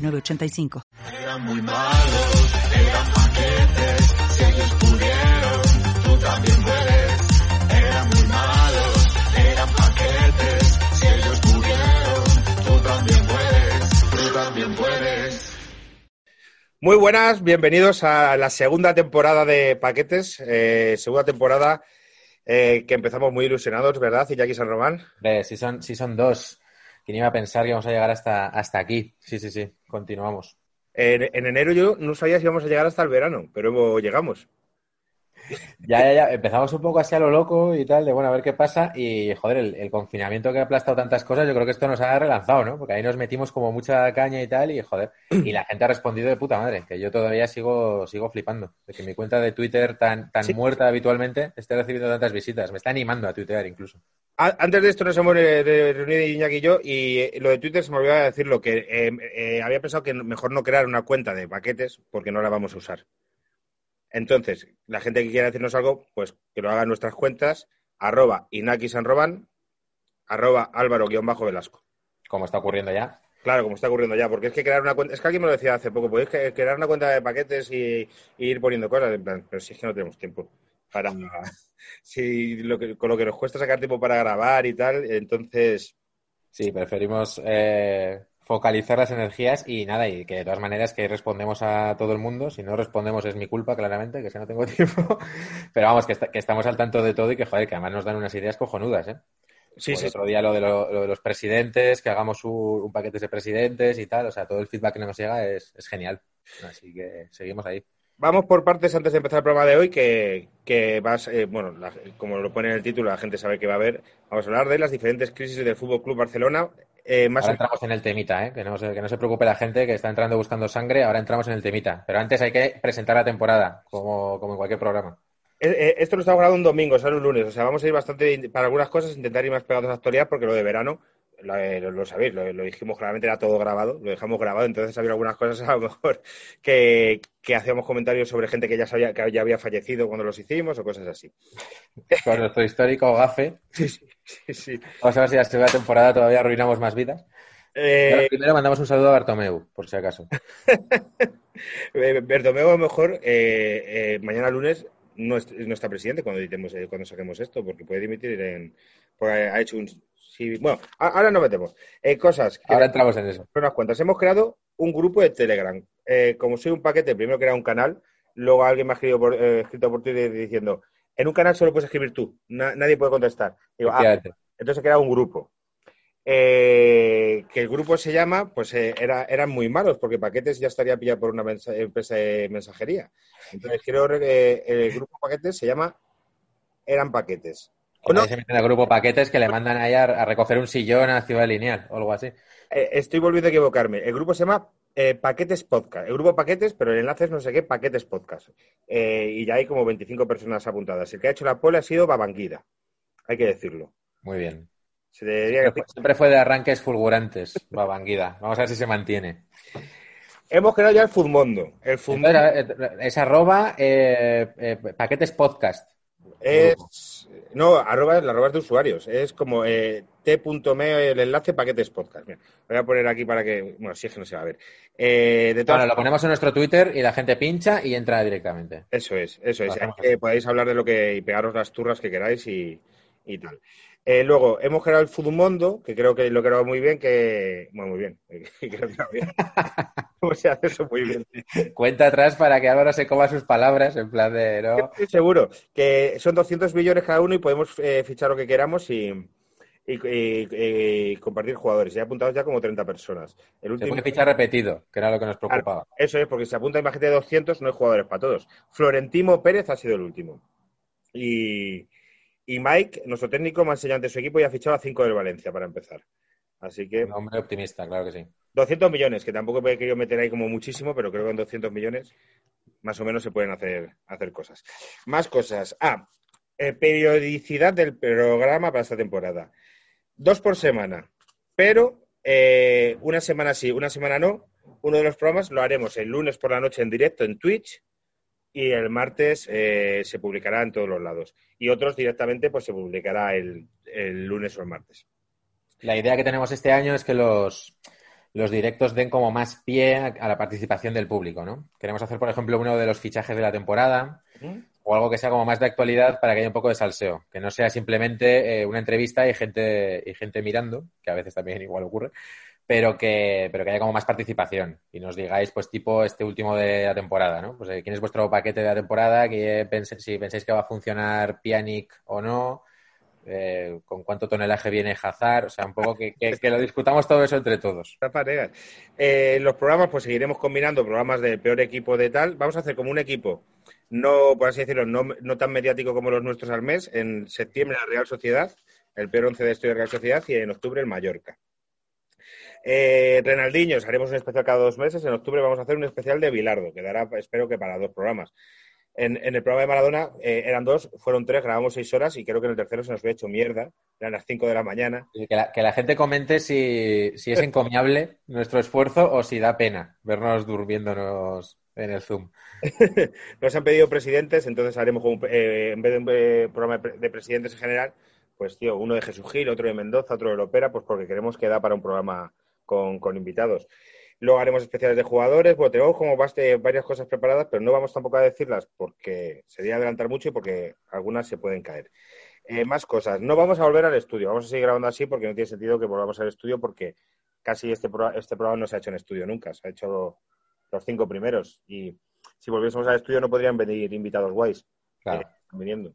985. Eran muy malos, eran paquetes, si ellos pudieron, tú también puedes. Eran muy malos, eran paquetes, si ellos pudieron, tú también puedes, tú también puedes. Muy buenas, bienvenidos a la segunda temporada de Paquetes, eh, segunda temporada eh, que empezamos muy ilusionados, ¿verdad? Y Jackie San Román. Eh, si, son, si son dos. ¿Quién iba a pensar que íbamos a llegar hasta, hasta aquí? Sí, sí, sí. Continuamos. En, en enero yo no sabía si íbamos a llegar hasta el verano, pero llegamos. Ya, ya, ya. Empezamos un poco así a lo loco y tal, de bueno, a ver qué pasa. Y, joder, el, el, confinamiento que ha aplastado tantas cosas, yo creo que esto nos ha relanzado, ¿no? Porque ahí nos metimos como mucha caña y tal, y joder. Y la gente ha respondido de puta madre, que yo todavía sigo, sigo flipando. De que mi cuenta de Twitter, tan, tan sí. muerta habitualmente, esté recibiendo tantas visitas. Me está animando a tuitear incluso. Antes de esto nos hemos reunido Iñaki y yo, y lo de Twitter se me olvidaba decirlo, que eh, eh, había pensado que mejor no crear una cuenta de paquetes porque no la vamos a usar. Entonces, la gente que quiera decirnos algo, pues que lo haga en nuestras cuentas, arroba Inaki Sanroban, arroba Álvaro-Velasco. Como está ocurriendo ya. Claro, como está ocurriendo ya, porque es que crear una cuenta, es que alguien me lo decía hace poco, podéis crear una cuenta de paquetes y, y ir poniendo cosas, en plan, pero si es que no tenemos tiempo para si lo que, con lo que nos cuesta sacar tiempo para grabar y tal, entonces sí, preferimos eh, focalizar las energías y nada, y que de todas maneras que respondemos a todo el mundo. Si no respondemos es mi culpa, claramente, que si no tengo tiempo. Pero vamos, que, está, que, estamos al tanto de todo y que, joder, que además nos dan unas ideas cojonudas, ¿eh? Sí, sí. Otro día lo de, lo, lo de, los presidentes, que hagamos un, un, paquete de presidentes y tal. O sea, todo el feedback que nos llega es, es genial. Así que seguimos ahí. Vamos por partes antes de empezar el programa de hoy, que, que vas, eh, bueno, la, como lo pone en el título, la gente sabe que va a haber. Vamos a hablar de las diferentes crisis del Fútbol Club Barcelona. Eh, más ahora entramos en el temita, ¿eh? que, no se, que no se preocupe la gente que está entrando buscando sangre, ahora entramos en el temita. Pero antes hay que presentar la temporada, como, como en cualquier programa. Eh, esto lo estamos grabando un domingo, sale un lunes, o sea, vamos a ir bastante, para algunas cosas, intentar ir más pegados a la actualidad, porque lo de verano, lo, lo, lo sabéis, lo, lo, dijimos claramente, era todo grabado, lo dejamos grabado, entonces había algunas cosas a lo mejor que, que hacíamos comentarios sobre gente que ya sabía que ya había fallecido cuando los hicimos o cosas así. Con nuestro histórico gafe. Sí, sí, sí, sí. Vamos a ver si la segunda temporada todavía arruinamos más vidas. Eh... primero mandamos un saludo a Bartomeu, por si acaso. Bartomeu, a lo mejor, eh, eh, mañana lunes no, es, no, está presidente cuando editemos, eh, cuando saquemos esto, porque puede dimitir en. Porque ha hecho un. Bueno, ahora no metemos. Eh, cosas. Que ahora entramos en eso. Unas cuantas. Hemos creado un grupo de Telegram. Eh, como soy un paquete, primero crea un canal, luego alguien me ha escrito por, eh, escrito por Twitter diciendo: en un canal solo puedes escribir tú, Na nadie puede contestar. Digo, ah, entonces he creado un grupo. Eh, que el grupo se llama, pues eh, era, eran muy malos, porque Paquetes ya estaría pillado por una mensa empresa de mensajería. Entonces, creo que el grupo Paquetes se llama Eran Paquetes. ¿O no? se meten al grupo Paquetes que le mandan ahí a, a, recoger un sillón a Ciudad Lineal o algo así. Eh, estoy volviendo a equivocarme. El grupo se llama eh, Paquetes Podcast. El grupo Paquetes, pero el enlace es no sé qué, Paquetes Podcast. Eh, y ya hay como 25 personas apuntadas. El que ha hecho la pole ha sido Babanguida. Hay que decirlo. Muy bien. Se siempre, siempre, fue de arranques fulgurantes, Babanguida. Vamos a ver si se mantiene. Hemos creado ya el Futmundo. El. Entonces, es arroba paquetes podcast. Es, no, arroba, la arroba de usuarios. Es como eh, t.me el enlace paquetes podcast. Mira, voy a poner aquí para que. Bueno, si es que no se va a ver. Eh, de. Bueno, lo ponemos en nuestro Twitter y la gente pincha y entra directamente. Eso es, eso es. Eh, podéis hablar de lo que. y pegaros las turras que queráis y, y tal. Eh, luego, hemos creado el Fudumondo, que creo que lo creado muy bien, que... Bueno, muy bien. creo que bien. ¿Cómo se hace eso muy bien? Cuenta atrás para que Álvaro se coma sus palabras, en plan de... ¿no? Estoy seguro que son 200 millones cada uno y podemos eh, fichar lo que queramos y, y, y, y, compartir jugadores. Ya apuntados ya como 30 personas. El último... Se puede fichar repetido, que era lo que nos preocupaba. Claro, eso es, porque si apunta imagínate de 200 no hay jugadores para todos. Florentino Pérez ha sido el último. Y... Y Mike, nuestro técnico, más enseñado de su equipo y ha fichado a cinco del Valencia para empezar. Así que... Un hombre optimista, claro que sí. 200 millones, que tampoco he querido meter ahí como muchísimo, pero creo que con 200 millones más o menos se pueden hacer, hacer cosas. Más cosas. Ah, eh, periodicidad del programa para esta temporada. Dos por semana, pero eh, una semana sí, una semana no. Uno de los programas lo haremos el lunes por la noche en directo en Twitch y el martes eh, se publicará en todos los lados. Y otros directamente pues se publicará el, el lunes o el martes. La idea que tenemos este año es que los, los directos den como más pie a, la participación del público, ¿no? Queremos hacer, por ejemplo, uno de los fichajes de la temporada o algo que sea como más de actualidad para que haya un poco de salseo, que no sea simplemente eh, una entrevista y gente, y gente mirando, que a veces también igual ocurre, pero que, pero que haya como más participación y nos digáis, pues, tipo este último de la temporada, ¿no? Pues, eh, ¿quién es vuestro paquete de la temporada? Que si pensáis que va a funcionar Pianic o no, eh, con cuánto tonelaje viene Hazard, o sea, un poco que, lo discutamos todo eso entre todos. Eh, los programas, pues seguiremos combinando programas del peor equipo de tal. Vamos a hacer como un equipo, no, por así decirlo, no, tan mediático como los nuestros al mes. En septiembre la Real Sociedad, el peor once de historia de Real Sociedad, y en octubre el Mallorca. Eh, Renaldiños, haremos un especial cada dos meses. En octubre vamos a hacer un especial de Bilardo, que dará, espero que para dos programas. En, el programa de Maradona eh, eran dos, fueron tres, grabamos seis horas y creo que en el tercero se nos había hecho mierda. Eran las cinco de la mañana. que, la, gente comente si, es encomiable nuestro esfuerzo o si da pena vernos durmiéndonos en el Zoom. nos han pedido presidentes, entonces haremos eh, en vez de un eh, programa de presidentes en general, pues tío, uno de Jesús Gil, otro de Mendoza, otro de Lopera, pues porque queremos que da para un programa con, con invitados. Luego haremos especiales de jugadores. Bueno, tenemos como varias cosas preparadas, pero no vamos tampoco a decirlas porque sería adelantar mucho y porque algunas se pueden caer. Eh, más cosas. No vamos a volver al estudio. Vamos a seguir grabando así porque no tiene sentido que volvamos al estudio porque casi este, este programa no se ha hecho en estudio nunca. Se ha hecho los cinco primeros. Y si volviésemos al estudio no podrían venir invitados guays. Claro. viniendo.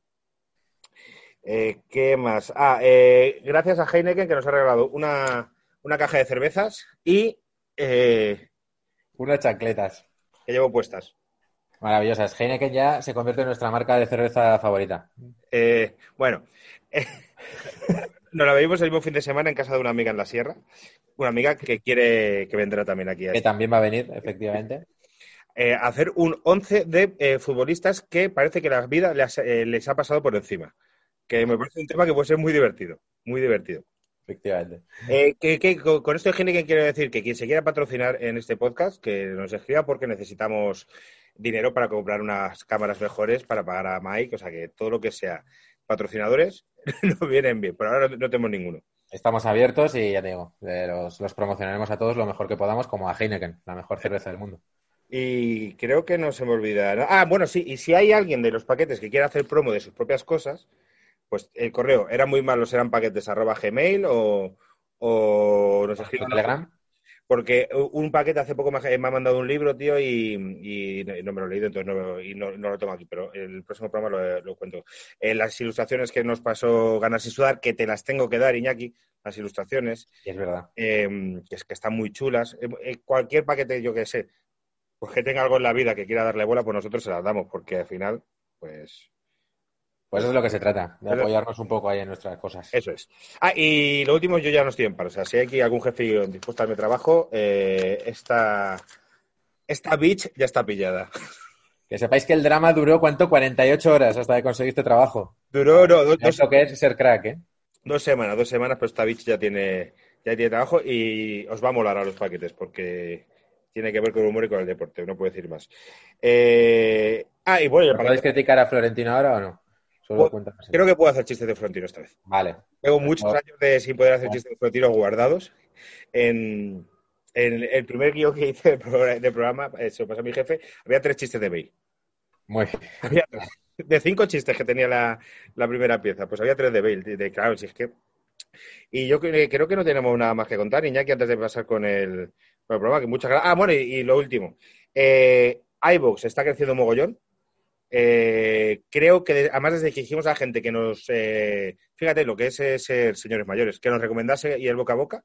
Eh, ¿Qué más? Ah, gracias a Heineken que nos ha regalado una, una caja de cervezas y eh, Unas chancletas. Que llevo puestas. Maravillosas. Heineken ya se convierte en nuestra marca de cerveza favorita. Eh, bueno, nos la bebimos el mismo fin de semana en casa de una amiga en la sierra. Una amiga que quiere que vendrá también aquí. Que también va a venir, efectivamente. Eh, hacer un 11 de futbolistas que parece que la vida les, les ha pasado por encima. Que me parece un tema que puede ser muy divertido. Muy divertido. Efectivamente. Eh, con esto de quiero decir que quien se quiera patrocinar en este podcast, que nos escriba porque necesitamos dinero para comprar unas cámaras mejores para pagar a Mike, o sea que todo lo que sea patrocinadores nos vienen bien. Por ahora no, tenemos ninguno. Estamos abiertos y ya te digo, eh, los, promocionaremos a todos lo mejor que podamos, como a Heineken, la mejor cerveza del mundo. Y creo que no se me olvida. Ah, bueno, sí, y si hay alguien de los paquetes que quiera hacer promo de sus propias cosas, pues el correo, ¿eran muy malos, eran paquetes arroba gmail o, o nos escriben Telegram? Porque un paquete hace poco me ha mandado un libro, tío, y, no me lo he leído, entonces no, y no, lo tengo aquí, pero el próximo programa lo, cuento. Eh, las ilustraciones que nos pasó Ganas y Sudar, que te las tengo que dar, Iñaki, las ilustraciones. es verdad. Eh, que, es, que están muy chulas. Eh, cualquier paquete, yo que sé, pues que tenga algo en la vida que quiera darle bola, pues nosotros se las damos, porque al final, pues pues eso es lo que se trata, de apoyarnos un poco ahí en nuestras cosas. Eso es. Ah, y lo último, yo ya no estoy en paro. O sea, si hay aquí algún jefe dispuesto a darme trabajo, eh, esta, esta bitch ya está pillada. Que sepáis que el drama duró, ¿cuánto? 48 horas hasta que conseguiste trabajo. Duró, no, dos, Eso que es ser crack, ¿eh? Dos semanas, dos semanas, pero esta bitch ya tiene, ya tiene trabajo y os va a molar a los paquetes porque tiene que ver con el humor y con el deporte, no puedo decir más. Eh, ah, y bueno... ¿Podéis criticar a Florentino ahora o no? Creo que puedo hacer chistes de Florentino esta vez. Vale. Tengo muchos años de sin poder hacer chistes de Florentino guardados. En, el primer guion que hice de programa, eh, se lo pasó a mi jefe, había tres chistes de Bale. Muy Había De cinco chistes que tenía la, primera pieza, pues había tres de Bale. De, claro, si es que... Y yo creo que no tenemos nada más que contar, Iñaki, antes de pasar con el, programa, que muchas gracias. Ah, bueno, y, lo último. Eh, iVoox está creciendo mogollón. Eh, creo que, además, desde que dijimos a la gente que nos. Eh, fíjate lo que es ser señores mayores, que nos recomendase y el boca a boca,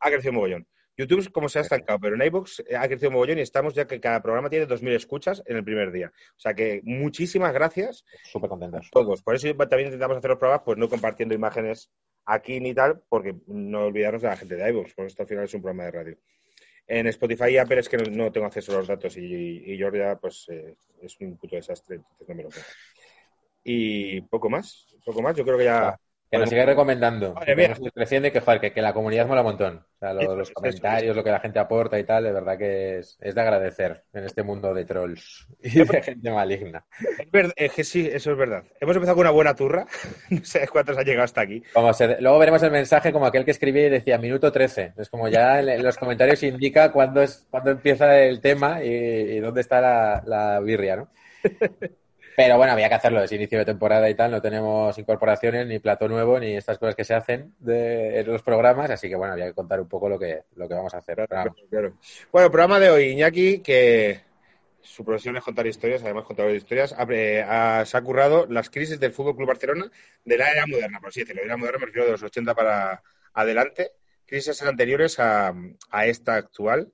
ha crecido mogollón. YouTube, como se ha estancado, pero en iVoox eh, ha crecido mogollón y estamos ya que cada programa tiene 2.000 escuchas en el primer día. O sea que muchísimas gracias. Súper contentos. Todos. Por eso también intentamos hacer los programas, pues no compartiendo imágenes aquí ni tal, porque no olvidarnos de la gente de iVoox, porque esto al final es un programa de radio. En Spotify y Apple es que no, tengo acceso a los datos y, y pues eh, es un puto desastre, entonces no me lo pongo. Y poco más, poco más, yo creo que ya... Que nos sigue recomendando. Que nos creciendo que, joder, que, que la comunidad mola un montón. O sea, lo- los es, comentarios, eso lo que la gente aporta y tal, de verdad que es, es de agradecer en este mundo de trolls y de gente maligna. Es, que sí, eso es verdad. Hemos empezado con una buena turra, no sé cuántos han llegado hasta aquí. Como se- luego veremos el mensaje como aquel que escribía y decía minuto 13. Es como ya en, en los comentarios indica cuándo, es, cuándo empieza el tema y, y dónde está la, la birria, ¿no? Pero bueno, había que hacerlo, es inicio de temporada y tal, no tenemos incorporaciones, ni plato nuevo, ni estas cosas que se hacen de, en los programas, así que bueno, había que contar un poco lo que, lo que vamos a hacer. Pero vamos, Claro. Bueno, programa de hoy, Iñaki, que su profesión es contar historias, además contador de historias, ha, eh, ha- se ha currado las crisis del Fútbol Club Barcelona de la era moderna, por así decirlo. De la era moderna me refiero de los 80 para adelante, crisis anteriores a, a esta actual,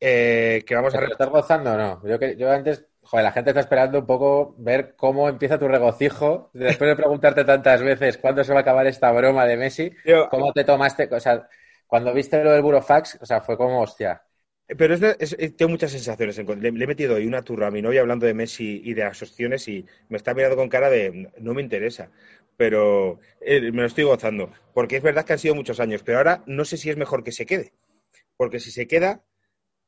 eh, que vamos a... ¿Te lo re- estás gozando o no? Yo, que, yo antes, joder, la gente está esperando un poco ver cómo empieza tu regocijo después de preguntarte tantas veces cuándo se va a acabar esta broma de Messi, Yo- cómo te tomaste, o sea, cuando viste lo del Burofax, o sea, fue como, hostia, Pero es, de- es- es- tengo muchas sensaciones. Le, le he metido hoy una turra a mi novia hablando de Messi y de las opciones y me está mirando con cara de no me interesa. Pero eh, me lo estoy gozando. Porque es verdad que han sido muchos años. Pero ahora no sé si es mejor que se quede. Porque si se queda,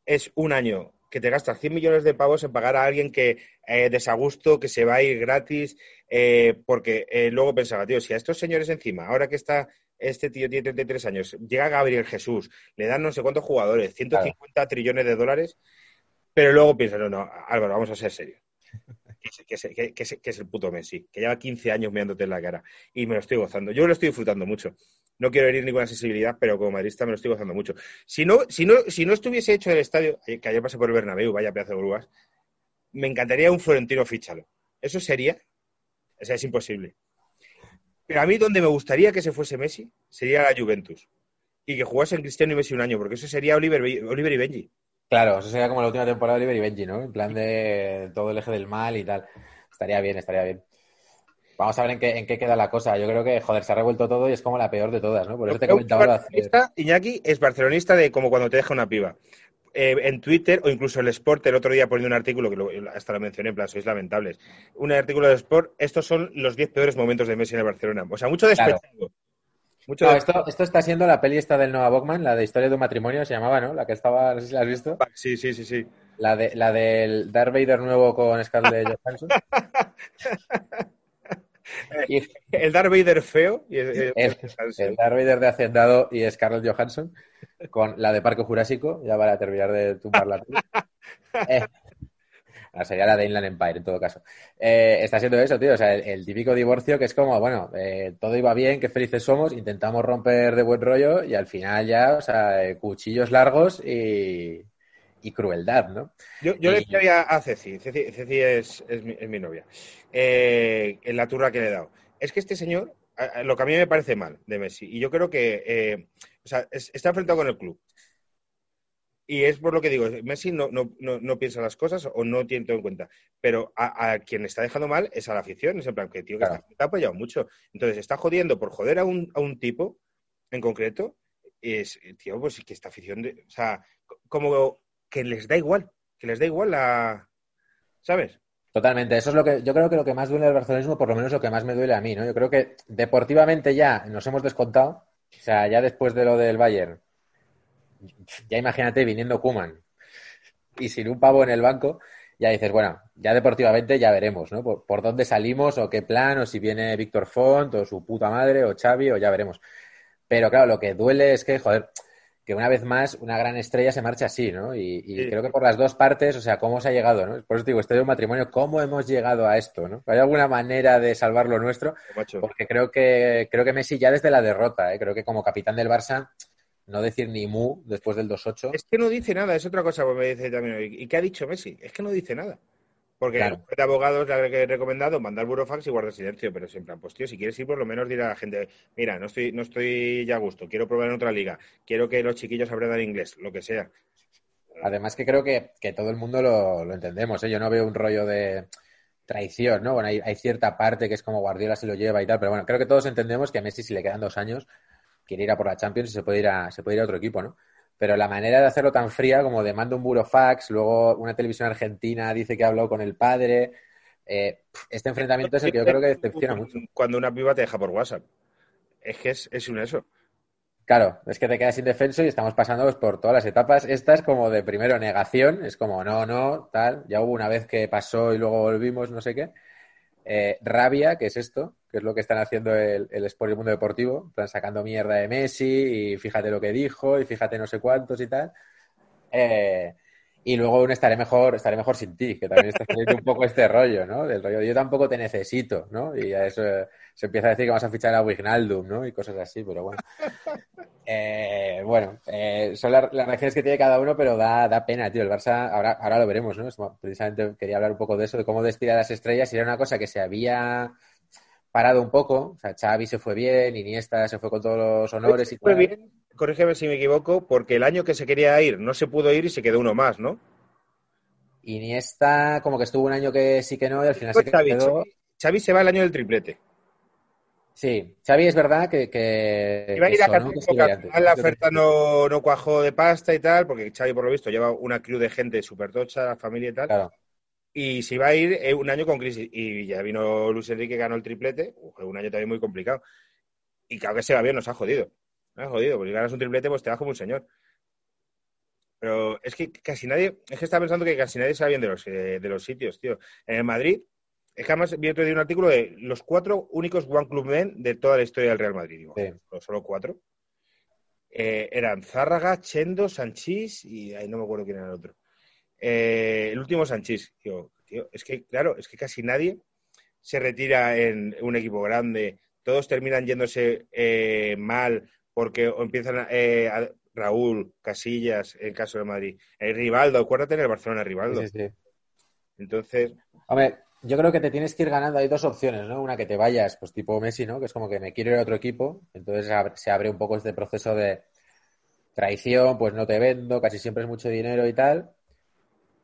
es un año que te gastas 100 millones de pavos en pagar a alguien que eh, desagusto, que se va a ir gratis. eh, porque eh, luego pensaba, tío, si a estos señores encima, ahora que está este tío tiene 33 años, llega Gabriel Jesús, le dan no sé cuántos jugadores, 150 trillones de dólares, pero luego piensa, no, no, Álvaro, vamos a ser serios. Es, que, es, que es el puto Messi, que lleva 15 años mirándote en la cara y me lo estoy gozando. Yo lo estoy disfrutando mucho. No quiero herir ninguna sensibilidad, pero como madrista me lo estoy gozando mucho. Si no, si no, si no estuviese hecho el estadio, eh, que ayer pasé por el Bernabéu, vaya pedazo de grúas, me encantaría un Florentino Fichalo. Eso sería, o sea, es imposible. Pero a mí donde me gustaría que se fuese Messi sería la Juventus. Y que jugasen Cristiano y Messi un año, porque eso sería Oliver, Oliver y Benji. claro, eso sería como la última temporada de Oliver y Benji, ¿no? En plan de todo el eje del mal y tal. Estaría bien, estaría bien. Vamos a ver en qué, en qué queda la cosa. Yo creo que, joder, se ha revuelto todo y es como la peor de todas, ¿no? Por eso te comentaba hacer- Iñaki es barcelonista de como cuando te deja una piba. Eh, en Twitter o incluso el Sport el otro día poniendo un artículo que lo- hasta lo mencioné en plan sois lamentables un artículo de Sport estos son los 10 peores momentos de Messi en el Barcelona o sea mucho Claro. despechado mucho No, despechado. esto, esto está siendo la peli esta del Noah Bachman, la de Historia de un matrimonio, se llamaba, ¿no? La que estaba, no sé si la has visto. sí sí sí sí La, de, la del Darth Vader nuevo con Scarlett Johansson. Y el Darth Vader feo y el, el, el Darth Vader de Hacendado y Scarlett Johansson con la de Parque Jurásico, ya para terminar de tumbar la peli. Eh, no, sería la de Inland Empire, en todo caso. Eh, está siendo eso, tío. O sea, el, el típico divorcio que es como, bueno, eh, todo iba bien, qué felices somos, intentamos romper de buen rollo y al final ya, o sea, eh, cuchillos largos y, y crueldad, ¿no? Yo, yo le decía a Ceci, Ceci, Ceci es, es, mi, es mi novia, eh, en la turra que le he dado. Es que este señor, lo que a mí me parece mal de Messi, y yo creo que eh, o sea, es- está enfrentado con el club. Y es por lo que digo, Messi no, no, no, no piensa las cosas o no tiene todo en cuenta. Pero a, a quien está dejando mal es a la afición, es en plan que tío que Claro. está, apoyado mucho. Entonces está jodiendo por joder a un, a un tipo en concreto, es, tío, pues que esta afición, de- o sea, co- como que les da igual, que les da igual la... ¿Sabes? Totalmente, eso es lo que yo creo que lo que más duele al barcelonismo, por lo menos lo que más me duele a mí, ¿no? Yo creo que deportivamente ya nos hemos descontado, o sea, ya después de lo del Bayern, ya imagínate viniendo Kuman y sin un pavo en el banco, ya dices, bueno, ya deportivamente ya veremos, ¿no? Por, por dónde salimos o qué plan, o si viene Víctor Font o su puta madre o Xavi o ya veremos. Pero claro, lo que duele es que, joder, que una vez más una gran estrella se marcha así, ¿no? Y, y Sí. creo que por las dos partes, o sea, cómo se ha llegado, ¿no? Por eso te digo, estoy de un matrimonio, ¿cómo hemos llegado a esto, ¿no? ¿Hay alguna manera de salvar lo nuestro? Porque creo que, creo que Messi ya desde la derrota, ¿eh? creo que como capitán del Barça, no decir ni mu después del 2-8. Es que no dice nada, es otra cosa, pues me dice también. ¿Y qué ha dicho Messi? Es que no dice nada. Porque Claro. de abogados le he recomendado mandar burofax y guardar silencio, pero siempre, pues tío, si quieres ir, por lo menos dirá a la gente, mira, no estoy, no estoy ya a gusto, quiero probar en otra liga, quiero que los chiquillos aprendan inglés, lo que sea. Además que creo que, que todo el mundo lo, lo entendemos, ¿eh? Yo no veo un rollo de traición, ¿no? Bueno, hay, hay, cierta parte que es como Guardiola se lo lleva y tal, pero bueno, creo que todos entendemos que a Messi si le quedan dos años quiere ir a por la Champions y se puede ir a, se puede ir a otro equipo, ¿no? Pero la manera de hacerlo tan fría como de mando un burofax, luego una televisión argentina dice que ha hablado con el padre, eh, este enfrentamiento es el que yo creo que decepciona mucho. Cuando una piba te deja por WhatsApp. Es que es, es un eso. Claro, es que te quedas indefenso y estamos pasando pues, por todas las etapas. Esta es como de primero negación, es como no, no, tal. Ya hubo una vez que pasó y luego volvimos, no sé qué. Eh, rabia, que es esto, que es lo que están haciendo el, el Sport y el mundo deportivo, están sacando mierda de Messi y fíjate lo que dijo y fíjate no sé cuántos y tal. Eh, y luego un estaré mejor, estaré mejor sin ti, que también está haciendo un poco este rollo, ¿no? Del rollo, yo tampoco te necesito, ¿no? Y a eso se empieza a decir que vas a fichar a Wignaldum, ¿no? Y cosas así, pero bueno. Eh, bueno, eh, son las, reacciones que tiene cada uno, pero da, da pena, tío. El Barça, ahora, ahora lo veremos, ¿no? Precisamente quería hablar un poco de eso, de cómo despide a las estrellas, y era una cosa que se había parado un poco. O sea, Xavi se fue bien, Iniesta se fue con todos los honores y fue bien, corrígeme si me equivoco, porque el año que se quería ir no se pudo ir y se quedó uno más, ¿no? Iniesta como que estuvo un año que sí que no y al final se Xavi, quedó... Xavi, Xavi se va el año del triplete. Sí, Xavi es verdad que... que Iba a ir a ¿no? Que la oferta no, no cuajó de pasta y tal, porque Xavi por lo visto lleva una crew de gente súper tocha, la familia y tal. Claro. Y se iba a ir eh, un año con crisis. Y ya vino Luis Enrique, ganó el triplete. Un año también muy complicado. Y claro que se va bien, nos ha jodido. Nos ha jodido, porque si ganas un triplete, pues te vas como un señor. Pero es que casi nadie, es que estaba pensando que casi nadie sabe bien de los, eh, de los sitios, tío. En el Madrid, es que además vi otro día un artículo de los cuatro únicos One Club Men de toda la historia del Real Madrid. Digo, Sí. "Joder, solo cuatro. Eh, eran Zárraga, Chendo, Sanchís y ahí no me acuerdo quién era el otro. Eh, el último Sanchís. Digo, tío, es que, claro, es que casi nadie se retira en un equipo grande. Todos terminan yéndose eh, mal porque o empiezan eh, a- Raúl, Casillas, en el caso de Madrid. El Rivaldo, acuérdate en el Barcelona, Rivaldo. Sí, sí, sí. Entonces, Hombre, yo creo que te tienes que ir ganando. Hay dos opciones, ¿no? Una que te vayas, pues tipo Messi, ¿no? Que es como que me quiero ir a otro equipo. Entonces se abre un poco este proceso de traición, pues no te vendo, casi siempre es mucho dinero y tal.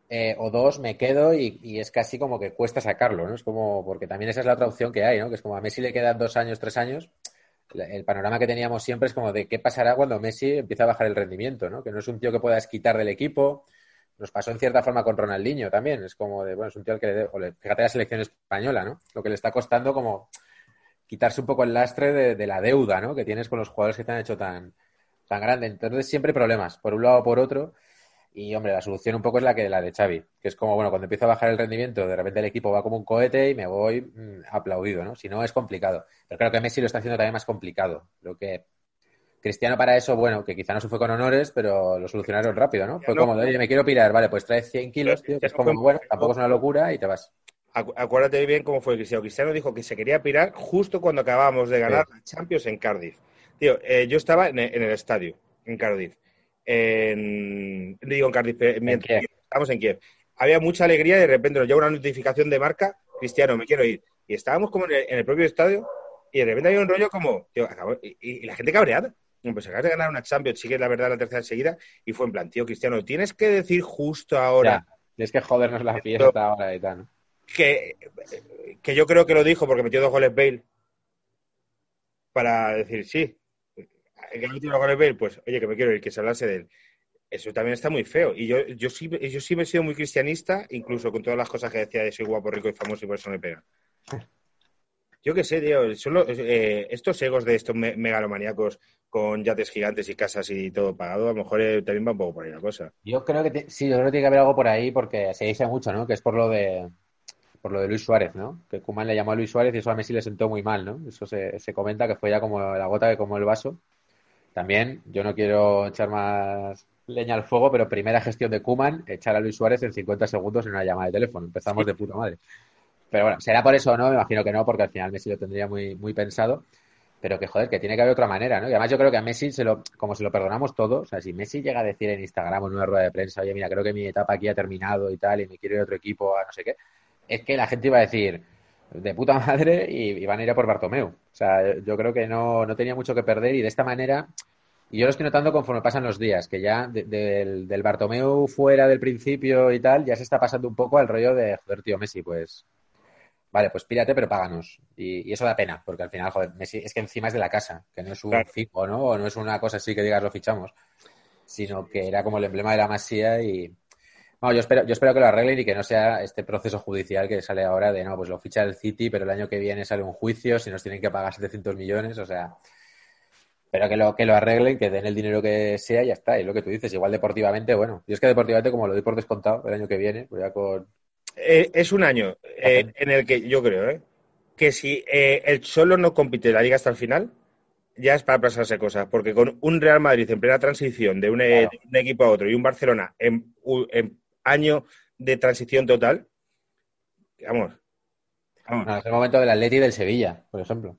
Eh, o dos, me quedo y, es casi como que cuesta sacarlo, ¿no? Es como, porque también esa es la otra opción que hay, ¿no? Que es como a Messi le quedan dos años, tres años. El panorama que teníamos siempre es como de qué pasará cuando Messi empieza a bajar el rendimiento, ¿no? Que no es un tío que puedas quitar del equipo. Nos pasó en cierta forma con Ronaldinho también. Es como de, bueno, es un tío que le, de- o le- fíjate la selección española, ¿no? Lo que le está costando como quitarse un poco el lastre de, la deuda, ¿no? Que tienes con los jugadores que te han hecho tan, tan grande. Entonces siempre problemas, por un lado o por otro. Y, hombre, la solución un poco es la que la de Xavi, que es como, bueno, cuando empieza a bajar el rendimiento, de repente el equipo va como un cohete y me voy mm, aplaudido, ¿no? Si no, es complicado. Pero creo que Messi lo está haciendo también más complicado. Creo que Cristiano para eso, bueno, que quizá no se fue con honores, pero lo solucionaron rápido, ¿no? Fue no. como, oye, me quiero pirar, vale, pues traes 100 kilos, tío, que es como, bueno, tampoco es una locura y te vas. acu- acuérdate bien cómo fue Cristiano. Cristiano dijo que se quería pirar justo cuando acabábamos de ganar la Champions en Cardiff. Tío, eh, yo estaba en el estadio, en Cardiff. En, digo en Cardiff, eh, mientras estábamos en Kiev. Había mucha alegría y de repente nos llega una notificación de marca, Cristiano, me quiero ir. Y estábamos como en el, en el propio estadio y de repente había un rollo como, tío, y, la gente cabreada. Pues acabas de ganar una Champions, sí que es la verdad la tercera seguida, y fue en plan, tío, Cristiano, tienes que decir justo ahora Ya, tienes que jodernos la fiesta ahora y tal, que, que yo creo que lo dijo porque metió dos goles Bale para decir sí. Que metió dos goles Bale, pues oye, que me quiero ir, que se hablase de él. Eso también está muy feo. Y yo, yo, sí, yo sí me he sido muy cristianista, incluso con todas las cosas que decía de soy guapo, rico y famoso y por eso me pegan. Yo qué sé, tío, son los- eh, estos egos de estos me- megalomaníacos con yates gigantes y casas y todo pagado, a lo mejor eh, también va un poco por ahí la cosa. Yo creo que te- sí, yo creo que tiene que haber algo por ahí porque se dice mucho, ¿no? Que es por lo de por lo de Luis Suárez, ¿no? Que Koeman le llamó a Luis Suárez y eso a Messi le sentó muy mal, ¿no? Eso se, se comenta que fue ya como la gota que como el vaso. También, yo no quiero echar más leña al fuego, pero primera gestión de Koeman, echar a Luis Suárez en 50 segundos en una llamada de teléfono. Empezamos de puta madre. Pero bueno, será por eso o no, me imagino que no, porque al final Messi lo tendría muy, muy pensado. Pero que joder, que tiene que haber otra manera, ¿no? Y además yo creo que a Messi, se lo, como se lo perdonamos todo, o sea, si Messi llega a decir en Instagram o en una rueda de prensa, oye, mira, creo que mi etapa aquí ha terminado y tal, y me quiero ir a otro equipo, a no sé qué, es que la gente iba a decir, de puta madre, y, y van a ir a por Bartomeu. O sea, yo creo que no, no tenía mucho que perder y de esta manera, y yo lo estoy notando conforme pasan los días, que ya de- del, del Bartomeu fuera del principio y tal, ya se está pasando un poco al rollo de, joder, tío, Messi, pues vale, pues pírate, pero páganos. Y, eso da pena, porque al final, joder, Messi es que encima es de la casa, que no es un fijo, ¿no? O no es una cosa así que digas lo fichamos, sino que era como el emblema de la masía y... Bueno, yo espero, yo espero que lo arreglen y que no sea este proceso judicial que sale ahora de, no, pues lo ficha el City, pero el año que viene sale un juicio, si nos tienen que pagar 700 millones, o sea, pero que lo, que lo arreglen, que den el dinero que sea y ya está. Y lo que tú dices, igual deportivamente, bueno, yo es que deportivamente, como lo doy por descontado el año que viene, pues ya con. Eh, es un año eh, en el que yo creo ¿eh? que si el solo no compite la liga hasta el final, ya es para pasarse cosas. Porque con un Real Madrid en plena transición de un, equipo a otro y un Barcelona en, año de transición total, vamos. vamos. No, es el momento del Atleti y del Sevilla, por ejemplo.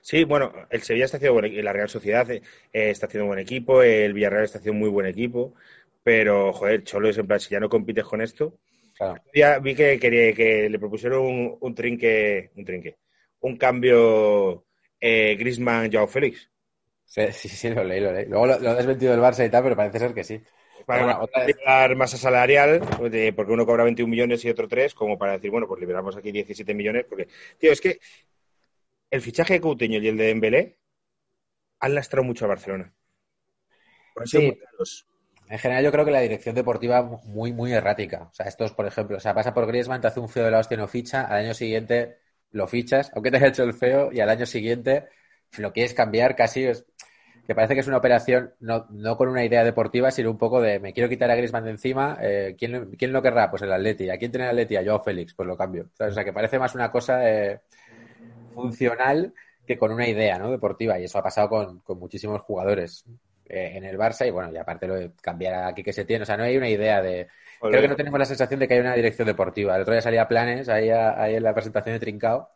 Sí, bueno, el Sevilla está haciendo buen la Real Sociedad eh, está haciendo buen equipo, el Villarreal está haciendo muy buen equipo, pero, joder, Cholo es en plan, si ya no compites con esto. Ya vi que quería que le propusieron un, trinque, un trinque, un cambio eh, Grisman Joao Félix. Sí, sí, lo leí, lo leí. Luego lo, lo, has vendido del Barça y tal, pero parece ser que sí. Para liberar masa salarial, porque uno cobra 21 millones y otro 3, como para decir, bueno, pues liberamos aquí 17 millones, porque, tío, es que el fichaje de Coutinho y el de Dembélé han lastrado mucho a Barcelona. Sí. En general, yo creo que la dirección deportiva muy, muy errática. O sea, estos, por ejemplo, o sea, pasa por Griezmann, te hace un feo de la hostia, no ficha, al año siguiente lo fichas, aunque te haya hecho el feo, y al año siguiente lo quieres cambiar casi. Es, que parece que es una operación no, no, con una idea deportiva, sino un poco de me quiero quitar a Griezmann de encima, eh, ¿quién, ¿quién, lo querrá? Pues el Atleti. ¿A quién tiene el Atleti? A Joao Félix, pues lo cambio. O sea, que parece más una cosa... Eh, funcional que con una idea ¿no? deportiva. Y eso ha pasado con, con muchísimos jugadores eh, en el Barça. Y bueno, y aparte lo de cambiar aquí que se tiene. O sea, no hay una idea de. Creo que no tenemos la sensación de que hay una dirección deportiva. El otro día salía planes ahí, ahí en la presentación de Trincao.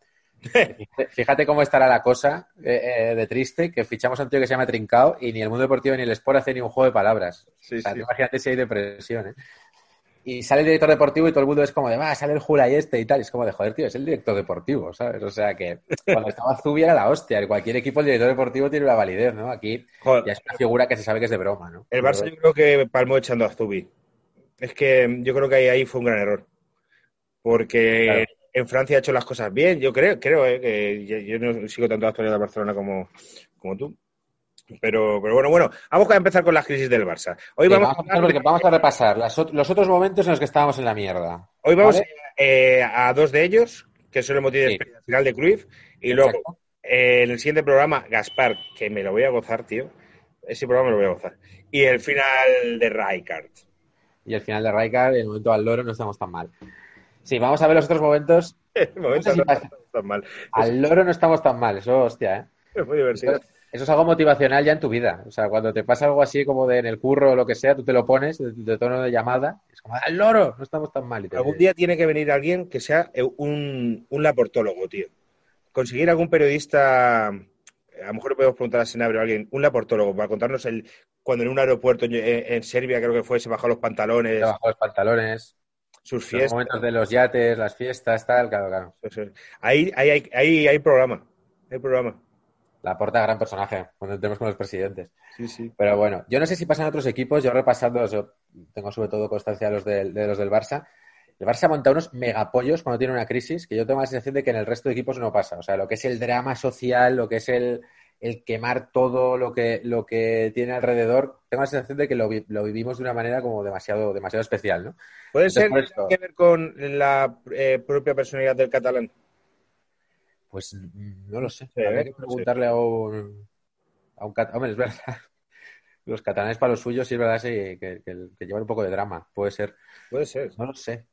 Fíjate cómo estará la cosa eh, eh, de triste que fichamos a un tío que se llama Trincao y ni el mundo deportivo ni el Sport hace ni un juego de palabras. Imagínate si hay depresión. ¿eh? y sale el director deportivo y todo el mundo es como de, va, sale el Jula y este y tal. Y es como de, joder, tío, es el director deportivo, ¿sabes? O sea que cuando estaba Zubi era la hostia. En cualquier equipo el director deportivo tiene una validez, ¿no? Aquí ya es una figura que se sabe que es de broma, ¿no? El Barça yo creo que palmó echando a Zubi. Es que yo creo que ahí, ahí fue un gran error. Porque en Francia ha hecho las cosas bien, yo creo, creo, ¿eh? que yo, no sigo tanto la historia de Barcelona como, como tú. Pero, pero bueno, bueno, vamos a empezar con las crisis del Barça. Hoy vamos, a, repasar los otros momentos en los que estábamos en la mierda. Hoy vamos eh, a dos de ellos, que son el motivo sí. final de Cruyff, y luego en el siguiente programa, Gaspar, que me lo voy a gozar, tío. Ese programa me lo voy a gozar. Y el final de Rijkaard. Y el final de Rijkaard, el momento al loro, no estamos tan mal. Sí, vamos a ver los otros momentos. no estamos tan mal. Al loro no estamos tan mal, eso, hostia, ¿eh? Es muy divertido. Eso es algo motivacional ya en tu vida. O sea, cuando te pasa algo así como de en el curro o lo que sea, tú te lo pones de, tono de llamada. Es como, ¡al loro! No estamos tan mal. Algún día tiene que venir alguien que sea un, un laportólogo, tío. Conseguir algún periodista, a lo mejor le podemos preguntar a Senabrio a alguien, un laportólogo, para contarnos el cuando en un aeropuerto en, Serbia, creo que fue, se bajó los pantalones. Se bajó los pantalones. Sus fiestas. Los momentos de los yates, las fiestas, tal, claro, claro. Ahí, ahí, ahí hay programa. Hay programa. La porta gran personaje cuando entremos con los presidentes. Sí, sí. Pero bueno, yo no sé si pasan otros equipos. Yo repasando, yo tengo sobre todo constancia de los del, de los del Barça. El Barça monta unos megapollos cuando tiene una crisis, que yo tengo la sensación de que en el resto de equipos no pasa. O sea, lo que es el drama social, lo que es el, el quemar todo lo que, lo que tiene alrededor, tengo la sensación de que lo, lo vivimos de una manera como demasiado, demasiado especial, ¿no? ¿Puede ser que ver con la eh, propia personalidad del catalán? Pues no lo sé. Habría que preguntarle a un, a un Hombre, es verdad. Los catalanes para los suyos sí es verdad que, que, llevan un poco de drama. Puede ser. Puede ser. No lo sé.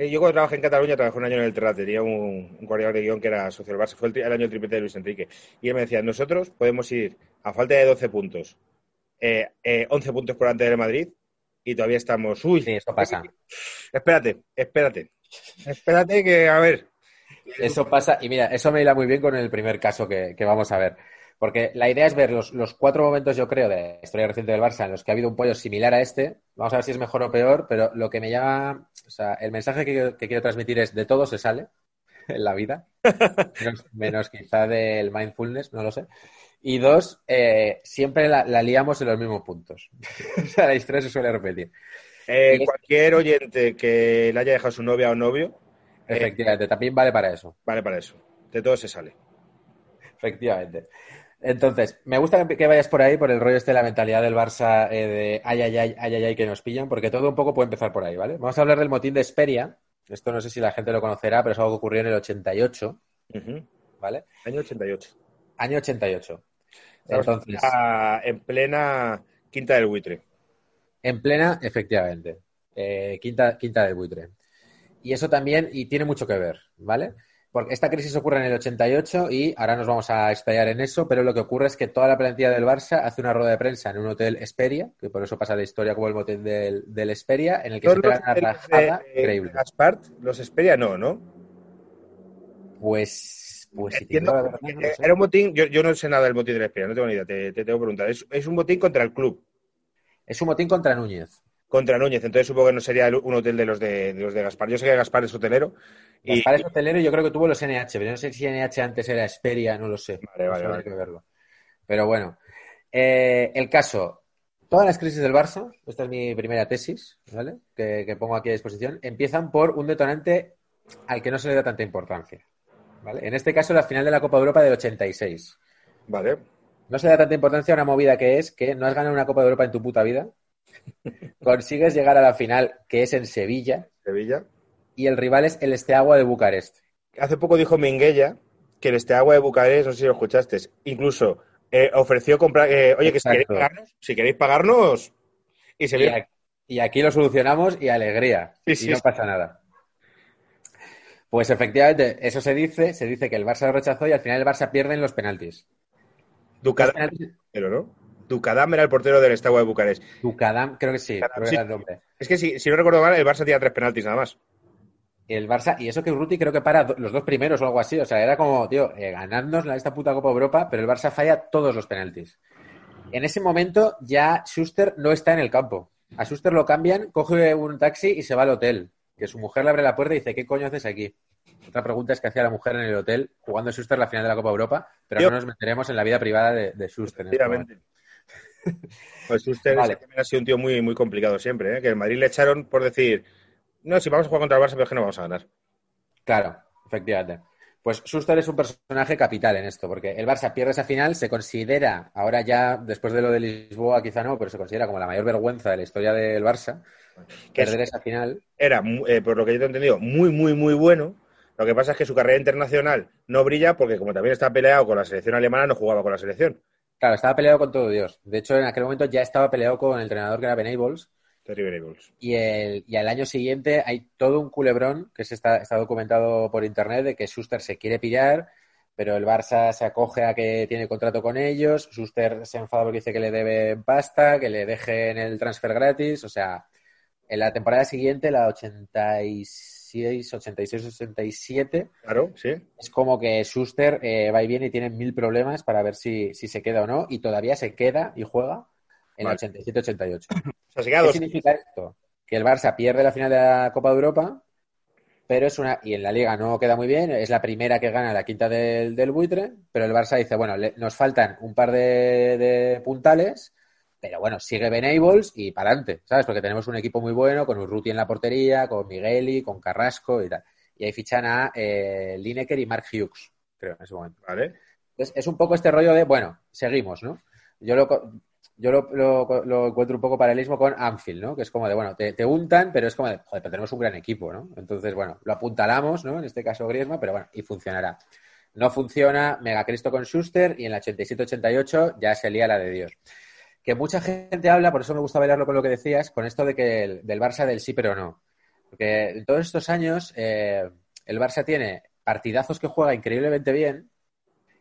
Eh, yo cuando trabajé en Cataluña trabajé un año en el Terrat, tenía un, un coordinador de guion que era social Barça, fue el, el, año triplete de Luis Enrique. Y él me decía, nosotros podemos ir a falta de 12 puntos, eh, eh, 11 puntos por delante del Madrid y todavía estamos... Uy, sí, esto pasa. Espérate, espérate. Espérate que, a ver, eso pasa, y mira, eso me hila muy bien con el primer caso que, vamos a ver. Porque la idea es ver los, cuatro momentos, yo creo, de la historia reciente del Barça en los que ha habido un pollo similar a este. Vamos a ver si es mejor o peor, pero lo que me llama, o sea, el mensaje que, quiero transmitir es de todo se sale en la vida, menos, quizá del mindfulness, no lo sé. Y dos, eh, siempre la, liamos en los mismos puntos. o sea, la historia se suele repetir. Eh, cualquier oyente que le haya dejado su novia o novio, Efectivamente, también vale para eso. Vale para eso. De todo se sale. Efectivamente. Entonces, me gusta que vayas por ahí, por el rollo este de la mentalidad del Barça eh, de ay, ay, ay, ay, ay, ay, que nos pillan, porque todo un poco puede empezar por ahí, ¿vale? Vamos a hablar del motín de Esperia. Esto no sé si la gente lo conocerá, pero es algo que ocurrió en el 88, Ujú. ¿vale? Año 88. Año 88. Estamos Entonces, a- en plena quinta del buitre. en plena, efectivamente, eh, quinta, quinta del buitre. Y eso también, y tiene mucho que ver, ¿vale? Porque esta crisis ocurre en el 88 y ahora nos vamos a explayar en eso, pero lo que ocurre es que toda la plantilla del Barça hace una rueda de prensa en un hotel Esperia, que por eso pasa la historia como el motín del, del Esperia, en el que se pega una rajada de- increíble. Gaspart, los Esperia no, ¿no? Pues, pues si Entiendo, verdad, no sé. Era un botín, yo, yo no sé nada del botín de la Esperia, no tengo ni idea, te, te tengo que preguntar. Es, es un botín contra el club, Es un motín contra Núñez. Contra Núñez, entonces supongo que no sería un hotel de los de, de los de Gaspar. Yo sé que Gaspar es hotelero. Y, Gaspar es hotelero y yo creo que tuvo los NH, pero yo no sé si NH antes era Esperia, no lo sé. Vale, vale, verlo. Pero bueno, Eh, el caso, todas las crisis del Barça, esta es mi primera tesis, ¿vale? Que, que pongo aquí a disposición, empiezan por un detonante al que no se le da tanta importancia, ¿vale? En este caso, la final de la Copa de Europa del 86. Vale. No se le da tanta importancia a una movida que es que no has ganado una Copa de Europa en tu puta vida, consigues llegar a la final, que es en Sevilla, Sevilla. y el rival es el Esteagua de Bucarest. Hace poco dijo Minguella que el Esteagua de Bucarest, no sé si lo escuchaste, incluso eh, ofreció comprar, eh, oye, que si queréis pagarnos, si queréis pagarnos, y se Y, vio. a- y aquí lo solucionamos y alegría. Sí, y sí, no sí. pasa nada. Pues efectivamente, eso se dice, se dice que el Barça lo rechazó y al final el Barça pierde en los penaltis. Penaltis- pero ¿no? Ducadam era el portero del Esteagua de Bucarest. Ducadam, creo que sí, Ducadam, creo que era el nombre. Es que si, si no recuerdo mal, el Barça tenía tres penaltis nada más. El Barça, y eso que Urruti creo que para los dos primeros o algo así. O sea, era como, tío, eh, la- esta puta Copa Europa, pero el Barça falla todos los penaltis. En ese momento ya Schuster no está en el campo. A Schuster lo cambian, coge un taxi y se va al hotel. Que su mujer le abre la puerta y dice, ¿qué coño haces aquí? Otra pregunta es que hacía la mujer en el hotel jugando Schuster la final de la Copa Europa, pero Tío. no nos meteremos en la vida privada de, de Schuster. en este. Pues usted Vale. ha sido un tío muy, muy complicado siempre, ¿eh? que el Madrid le echaron por decir, no, si vamos a jugar contra el Barça, pero es que no vamos a ganar. Claro, efectivamente. Pues Schuster es un personaje capital en esto, porque el Barça pierde esa final, se considera, ahora ya después de lo de Lisboa quizá no, pero se considera como la mayor vergüenza de la historia del Barça, Que perder es- esa final. era, eh, por lo que yo te he entendido, muy, muy, muy bueno. Lo que pasa es que su carrera internacional no brilla porque como también está peleado con la selección alemana, no jugaba con la selección. Claro, estaba peleado con todo Dios. De hecho, en aquel momento ya estaba peleado con el entrenador que era Benables, Bulls. y, el, y al año siguiente hay todo un culebrón que se está, está documentado por internet de que Schuster se quiere pillar, pero el Barça se acoge a que tiene contrato con ellos, Schuster se enfada porque dice que le debe pasta, que le dejen el transfer gratis, o sea, en la temporada siguiente, la 86, 86, 87, Claro, sí. es como que Schuster eh, va y viene y tiene mil problemas para ver si, si se queda o no, y todavía se queda y juega en Vale. la 87-88. O sea, ¿Qué dos. significa esto? Que el Barça pierde la final de la Copa de Europa, pero es una. Y en la Liga no queda muy bien, es la primera que gana la quinta del, del buitre, pero el Barça dice: bueno, le- nos faltan un par de, de puntales, pero bueno, sigue Benables y para adelante, ¿sabes? Porque tenemos un equipo muy bueno, con Urruti en la portería, con Migueli, con Carrasco y tal. Y ahí fichan a eh, Lineker y Mark Hughes, creo, en ese momento. Vale. Entonces, es un poco este rollo de, bueno, seguimos, ¿no? Yo lo, yo lo, lo- lo encuentro un poco paralelismo con Anfield, ¿no? Que es como de, bueno, te, te untan, pero es como de, joder, pero tenemos un gran equipo, ¿no? Entonces, bueno, lo apuntalamos, ¿no? En este caso Griezmann, pero bueno, y funcionará. No funciona Megacristo con Schuster y en la 87-88 ya se lía la de Dios. Que mucha gente habla, por eso me gusta bailarlo con lo que decías, con esto de que el- del Barça del sí pero no. Porque en todos estos años eh, el Barça tiene partidazos que juega increíblemente bien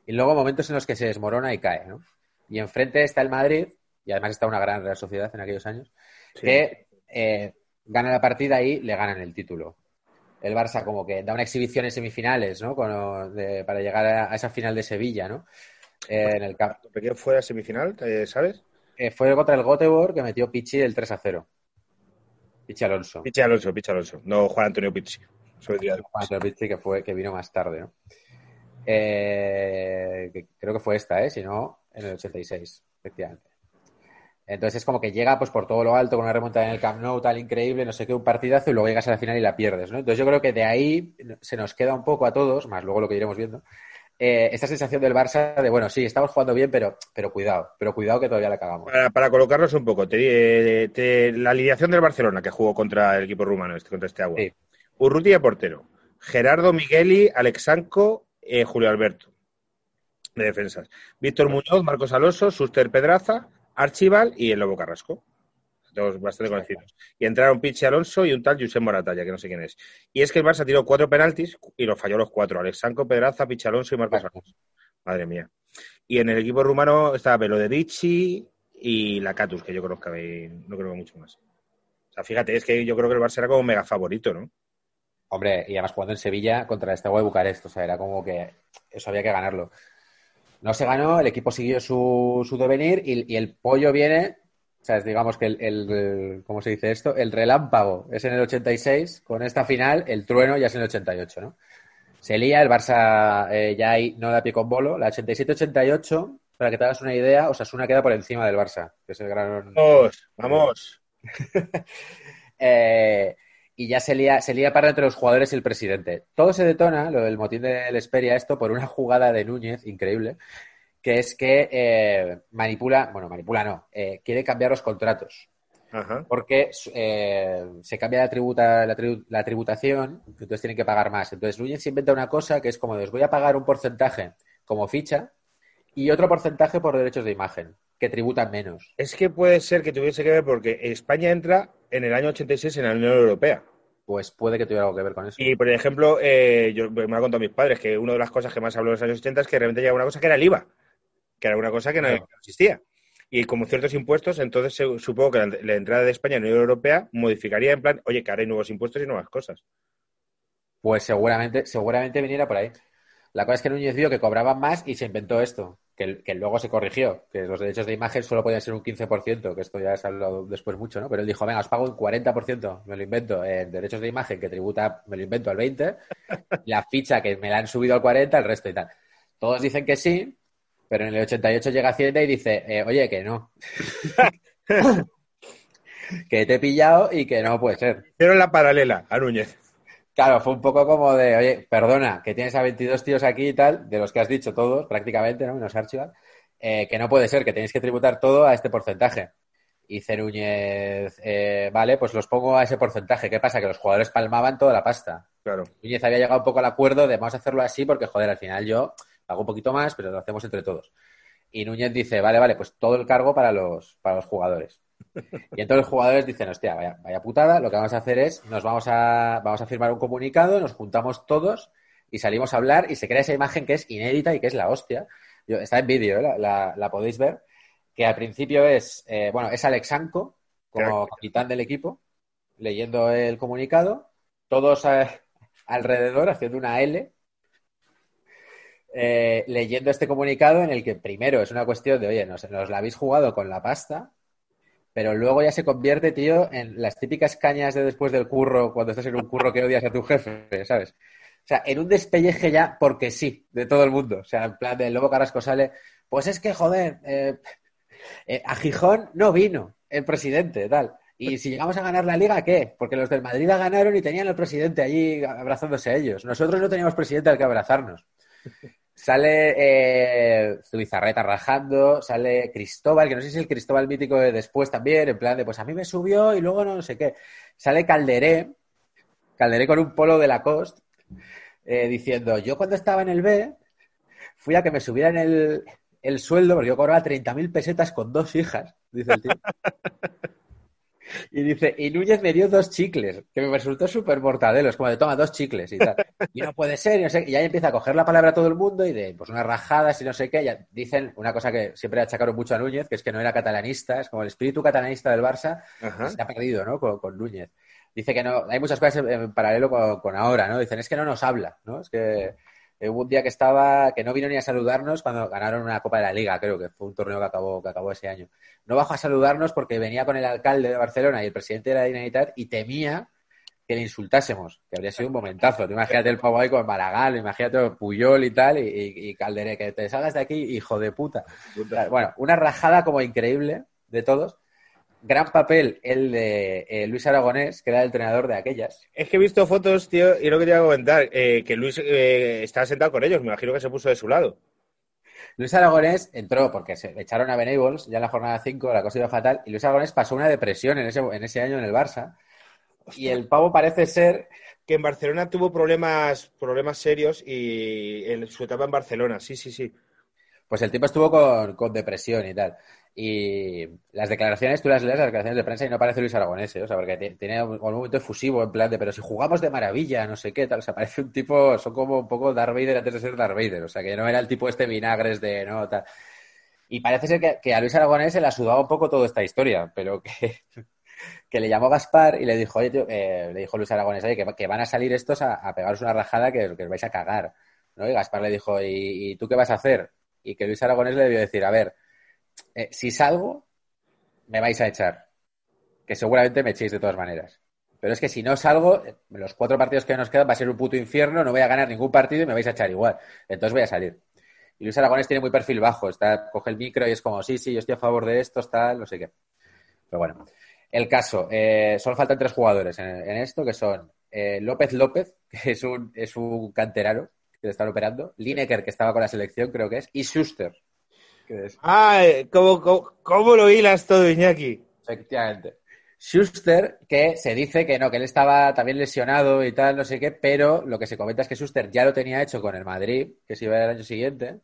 y luego momentos en los que se desmorona y cae, ¿no? Y enfrente está el Madrid, y además está una gran Real Sociedad en aquellos años, Sí. que eh, gana la partida y le ganan el título. El Barça como que da una exhibición en semifinales, ¿no? Con- de- para llegar a, esa final de Sevilla, ¿no? Eh, en el camp- ¿Quién fue a semifinal? eh, ¿Sabes? Eh, fue contra el Göteborg que metió Pichi el 3 a 0. Pichi Alonso. Pichi Alonso, Pichi Alonso. No Juan Antonio Pichi. Soy Juan Antonio Pichi, que fue que vino más tarde, ¿no? Eh, que creo que fue esta, ¿eh? Si no, en el 86, efectivamente. Entonces es como que llega pues por todo lo alto con una remontada en el Camp Nou tal increíble, no sé qué, un partidazo y luego llegas a la final y la pierdes, ¿no? Entonces yo creo que de ahí se nos queda un poco a todos, más luego lo que iremos viendo, eh, esta sensación del Barça de, bueno, sí, estamos jugando bien, pero, pero cuidado, pero cuidado que todavía la cagamos. Para, colocarnos un poco, te, la alineación del Barcelona que jugó contra el equipo rumano, este, contra este agua. Sí. Urrutia portero, Gerardo Migueli, Alexanco, eh, Julio Alberto de defensas. Víctor Muñoz, Marcos Alonso, Suster Pedraza, Archival y el Lobo Carrasco. Bastante conocidos. Y entraron Pichi Alonso y un tal Josep Moratalla, que no sé quién es. Y es que el Barça tiró cuatro penaltis y los falló los cuatro. Alexanco, Pedraza, Pichi Alonso y Marcos Alonso. Madre mía. Y en el equipo rumano estaba Velo de Vichy y la Catus, que yo creo que no creo mucho más. O sea, fíjate, es que yo creo que el Barça era como mega favorito, ¿no? Hombre, y además jugando en Sevilla contra este de Bucarest, o sea, era como que eso había que ganarlo. No se ganó, el equipo siguió su, su devenir y, el pollo viene, o sea, digamos que el, ¿cómo se dice esto? El relámpago es en el 86, con esta final el trueno ya es en el 88, ¿no? Se lía, el Barça eh, ya hay, no da pie con bolo, la 87-88, para que te hagas una idea, Osasuna queda por encima del Barça, que es el gran... Vamos, vamos. eh, y ya se lía, se lía para entre los jugadores y el presidente. Todo se detona, lo del motín del Esperia, esto por una jugada de Núñez increíble, que es que eh, manipula, bueno, manipula no, eh, quiere cambiar los contratos. Porque eh, se cambia la, tributa, la, tributación, entonces tienen que pagar más. Entonces Núñez se inventa una cosa que es como, les voy a pagar un porcentaje como ficha y otro porcentaje por derechos de imagen, que tributan menos. Es que puede ser que tuviese que ver porque España entra en el año 86 en la Unión Europea. Pues puede que tuviera algo que ver con eso. Y, por ejemplo, eh, yo me ha contado mis padres que una de las cosas que más habló en los años 80 es que realmente llegaba una cosa que era el IVA, que era una cosa que no, existía. Y como ciertos impuestos, entonces supongo que la, entrada de España en la Unión Europea modificaría en plan, oye, que ahora hay nuevos impuestos y nuevas cosas. Pues seguramente, seguramente viniera por ahí. La cosa es que Núñez vio que cobraban más y se inventó esto que, luego se corrigió, que los derechos de imagen solo podían ser un 15%, que esto ya se ha hablado después mucho, ¿no? Pero él dijo, venga, os pago un 40%, me lo invento, en derechos de imagen que tributa, me lo invento al 20%, la ficha que me la han subido al 40%, el resto y tal. Todos dicen que sí, pero en el 88 llega Hacienda y dice, eh, oye, que no. que te he pillado y que no puede ser. Pero la paralela a Núñez. Claro, fue un poco como de, oye, perdona, que tienes a 22 tíos aquí y tal, de los que has dicho todos, prácticamente, ¿no? Menos Archibald, eh, que no puede ser, que tenéis que tributar todo a este porcentaje. Y Cerúñez, eh, vale, pues los pongo a ese porcentaje. ¿Qué pasa? Que los jugadores palmaban toda la pasta. Claro. Núñez había llegado un poco al acuerdo de vamos a hacerlo así porque, joder, al final yo hago un poquito más, pero lo hacemos entre todos. Y Núñez dice, vale, vale, pues todo el cargo para los, para los jugadores. Y entonces los jugadores dicen, hostia, vaya, vaya putada, lo que vamos a hacer es, nos vamos a, vamos a firmar un comunicado, nos juntamos todos y salimos a hablar y se crea esa imagen que es inédita y que es la hostia. está en vídeo, ¿eh? la, podéis ver, que al principio es, eh, bueno, es Alexanco como capitán del equipo, leyendo el comunicado, todos eh, alrededor haciendo una L, leyendo este comunicado en el que primero es una cuestión de, oye, nos, nos la habéis jugado con la pasta, pero luego ya se convierte, tío, en las típicas cañas de después del curro, cuando estás en un curro que odias a tu jefe, ¿sabes? O sea, en un despelleje ya porque sí, de todo el mundo. O sea, en plan de Lobo Carrasco sale, pues es que, joder, eh, eh, a Gijón no vino el presidente, tal. Y si llegamos a ganar la liga, ¿qué? Porque los del Madrid la ganaron y tenían al presidente allí abrazándose a ellos. Nosotros no teníamos presidente al que abrazarnos. Sale eh, rajando, sale Cristóbal, que no sé si es el Cristóbal mítico de después también, en plan de, pues a mí me subió y luego no sé qué. Sale Calderé, Calderé con un polo de la cost, eh, diciendo, yo cuando estaba en el B, fui a que me subieran el, el sueldo, porque yo cobraba 30.000 pesetas con dos hijas, dice el tío. Y dice, y Núñez me dio dos chicles, que me resultó súper mortadelo, es como de toma dos chicles y tal. Y no puede ser, y, no sé, y ahí empieza a coger la palabra a todo el mundo y de pues unas rajadas y no sé qué. Ya dicen una cosa que siempre achacaron mucho a Núñez, que es que no era catalanista, es como el espíritu catalanista del Barça se ha perdido, ¿no? Con, Núñez. Dice que no, hay muchas cosas en, paralelo con, con, ahora, ¿no? Dicen, es que no nos habla, ¿no? Es que hubo un día que estaba, que no vino ni a saludarnos cuando ganaron una Copa de la Liga, creo que fue un torneo que acabó, que acabó ese año. No bajó a saludarnos porque venía con el alcalde de Barcelona y el presidente de la Dinamitat y temía que le insultásemos, que habría sido un momentazo. imagínate el pavo ahí con Maragall, imagínate Puyol y tal, y, y, Calderé, que te salgas de aquí, hijo de puta. Bueno, una rajada como increíble de todos. Gran papel el de eh, Luis Aragonés, que era el entrenador de aquellas. Es que he visto fotos, tío, y lo que te iba a comentar, eh, que Luis eh, estaba sentado con ellos, me imagino que se puso de su lado. Luis Aragonés entró porque se echaron a Benables ya en la jornada 5, la cosa iba fatal, y Luis Aragonés pasó una depresión en ese, en ese año en el Barça. Y el pavo parece ser que en Barcelona tuvo problemas, problemas serios y en su etapa en Barcelona, sí, sí, sí. Pues el tipo estuvo con, con depresión y tal. Y las declaraciones, tú las lees, las declaraciones de prensa y no parece Luis Aragonés, ¿eh? o sea, porque tiene un, momento efusivo en plan de, pero si jugamos de maravilla, no sé qué, tal, o sea, parece un tipo, son como un poco Darth Vader antes de ser Darth Vader, o sea, que no era el tipo este vinagres de, no, tal. Y parece ser que, a Luis Aragonés se le ha sudado un poco toda esta historia, pero que, que le llamó Gaspar y le dijo, eh, le dijo Luis Aragonés, oye, que, van a salir estos a, a pegaros una rajada que, que, os vais a cagar, ¿no? Y Gaspar le dijo, ¿y, ¿y tú qué vas a hacer? Y que Luis Aragonés le debió decir, a ver, eh, si salgo, me vais a echar. Que seguramente me echéis de todas maneras. Pero es que si no salgo, los cuatro partidos que nos quedan va a ser un puto infierno, no voy a ganar ningún partido y me vais a echar igual. Entonces voy a salir. Y Luis Aragonés tiene muy perfil bajo, está, coge el micro y es como, sí, sí, yo estoy a favor de esto, tal, no sé qué. Pero bueno, el caso, eh, solo faltan tres jugadores en, en esto, que son eh, López López, que es un, es un canterano que le están operando, Lineker, que estaba con la selección, creo que es, y Schuster, Ah, ¿cómo, cómo, cómo lo hilas todo, Iñaki? Efectivamente. Schuster, que se dice que no, que él estaba también lesionado y tal, no sé qué, pero lo que se comenta es que Schuster ya lo tenía hecho con el Madrid, que se iba el año siguiente,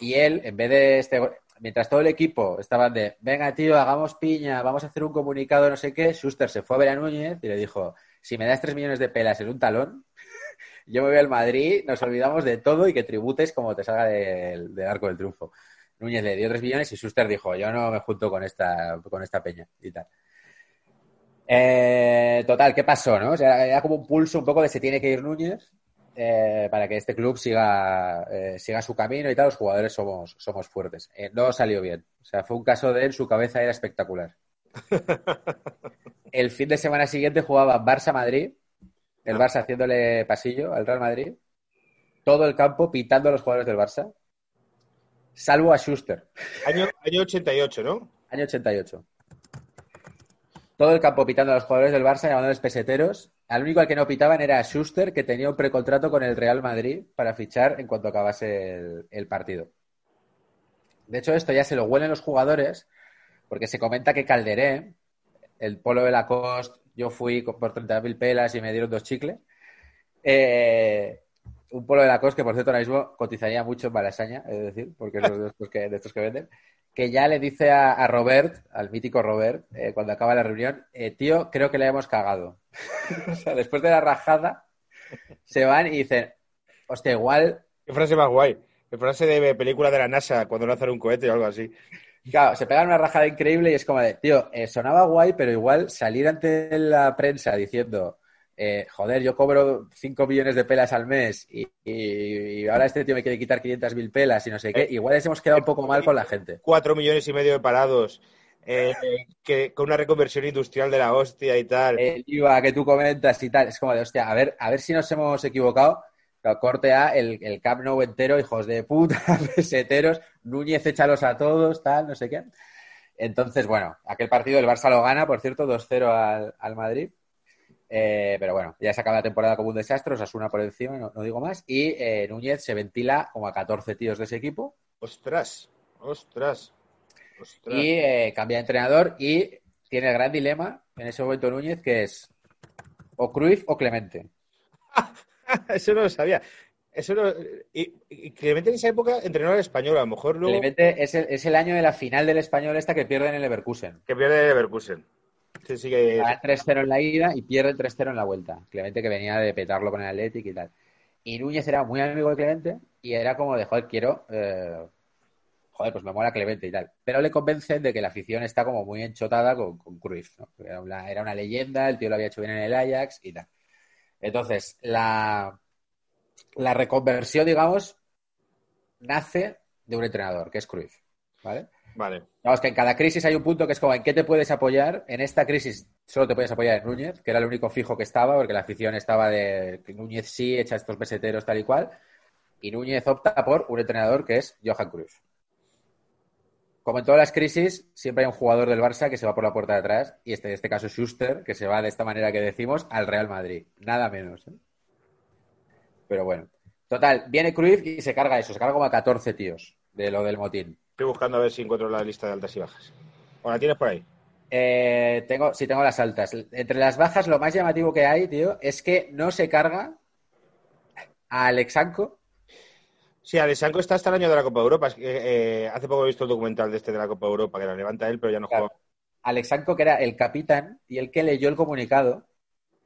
y él, en vez de este, mientras todo el equipo estaban de, venga tío, hagamos piña, vamos a hacer un comunicado, no sé qué, Schuster se fue a ver a Núñez y le dijo, si me das tres millones de pelas en un talón, yo me voy al Madrid, nos olvidamos de todo y que tributes como te salga del, del arco del triunfo. Núñez le dio 3 millones y Schuster dijo, yo no me junto con esta, con esta peña y tal. Eh, total, ¿qué pasó? No? O sea, era como un pulso un poco de se tiene que ir Núñez eh, para que este club siga, eh, siga su camino y tal. Los jugadores somos, somos fuertes. No salió bien. O sea, fue un caso de él, su cabeza era espectacular. El fin de semana siguiente jugaba Barça-Madrid, el Barça haciéndole pasillo al Real Madrid, todo el campo pitando a los jugadores del Barça salvo a Schuster. Año, año 88, ¿no? Año 88. Todo el campo pitando a los jugadores del Barça, llamándoles peseteros. Al único al que no pitaban era a Schuster, que tenía un precontrato con el Real Madrid para fichar en cuanto acabase el, el partido. De hecho, esto ya se lo huelen los jugadores, porque se comenta que Calderé, el polo de Lacoste, yo fui por 30.000 pelas y me dieron dos chicles. Eh, un polo de la COS que, por cierto, ahora mismo cotizaría mucho en Malasaña, es decir, porque es de estos que, de estos que venden, que ya le dice a, a Robert, al mítico Robert, eh, cuando acaba la reunión, eh, tío, creo que le hemos cagado. o sea, después de la rajada, se van y dicen, hostia, igual... Qué frase más guay. Qué frase de película de la NASA cuando lanzan un cohete o algo así. Claro, se pegan una rajada increíble y es como de, tío, eh, sonaba guay, pero igual salir ante la prensa diciendo eh, joder, yo cobro 5 millones de pelas al mes y, y, y, ahora este tío me quiere quitar 500 mil pelas y no sé qué. Igual les hemos quedado un poco mal con la gente. 4 millones y medio de parados. Eh, que con una reconversión industrial de la hostia y tal. El IVA que tú comentas y tal. Es como de, hostia, a ver, a ver si nos hemos equivocado. Corte A, el, el Camp Nou entero, hijos de puta, peseteros, Núñez échalos a todos, tal, no sé qué. Entonces, bueno, aquel partido el Barça lo gana, por cierto, 2-0 al, al Madrid. Eh, pero bueno, ya se acaba la temporada como un desastre, Osasuna por encima, no, no digo más. Y eh, Núñez se ventila como a 14 tíos de ese equipo. Ostras, ostras. ostras. Y eh, cambia de entrenador y tiene el gran dilema en ese momento Núñez que es o Cruyff o Clemente. Eso no lo sabía. Eso no... y, y, Clemente en esa época entrenó al español, a lo mejor luego... Clemente es el, es el año de la final del español esta que pierde en el Leverkusen. Que pierde en el Leverkusen. Sí, sí que... Gana 3-0 en la ida y pierde 3-0 en la vuelta. Clemente que venía de petarlo con el Athletic y tal. Y Núñez era muy amigo de Clemente y era como de, joder, quiero... Eh... Joder, pues me mola Clemente y tal. Pero le convencen de que la afición está como muy enchotada con, con Cruyff. ¿no? Era, una, era una leyenda, el tío lo había hecho bien en el Ajax y tal. Entonces, la, la reconversión, digamos, nace de un entrenador, que es Cruyff. ¿Vale? Vale. Que en cada crisis hay un punto que es como en qué te puedes apoyar. En esta crisis solo te puedes apoyar en Núñez, que era el único fijo que estaba, porque la afición estaba de que Núñez sí echa estos peseteros tal y cual. Y Núñez opta por un entrenador que es Johan Cruyff. como en todas las crisis, siempre hay un jugador del Barça que se va por la puerta de atrás, y este, en este caso Schuster, que se va de esta manera que decimos al Real Madrid. Nada menos. ¿eh? Pero bueno. Total, viene Cruyff y se carga eso, se carga como a 14 tíos de lo del motín. Estoy buscando a ver si encuentro la lista de altas y bajas. ¿O la tienes por ahí? Eh, tengo, sí, tengo las altas. Entre las bajas, lo más llamativo que hay, tío, es que no se carga a Alexanko. Sí, Alexanko está hasta el año de la Copa Europa. Es que, eh, hace poco he visto el documental de este de la Copa Europa, que la levanta él, pero ya no Claro. juega. Alexanko, que era el capitán y el que leyó el comunicado,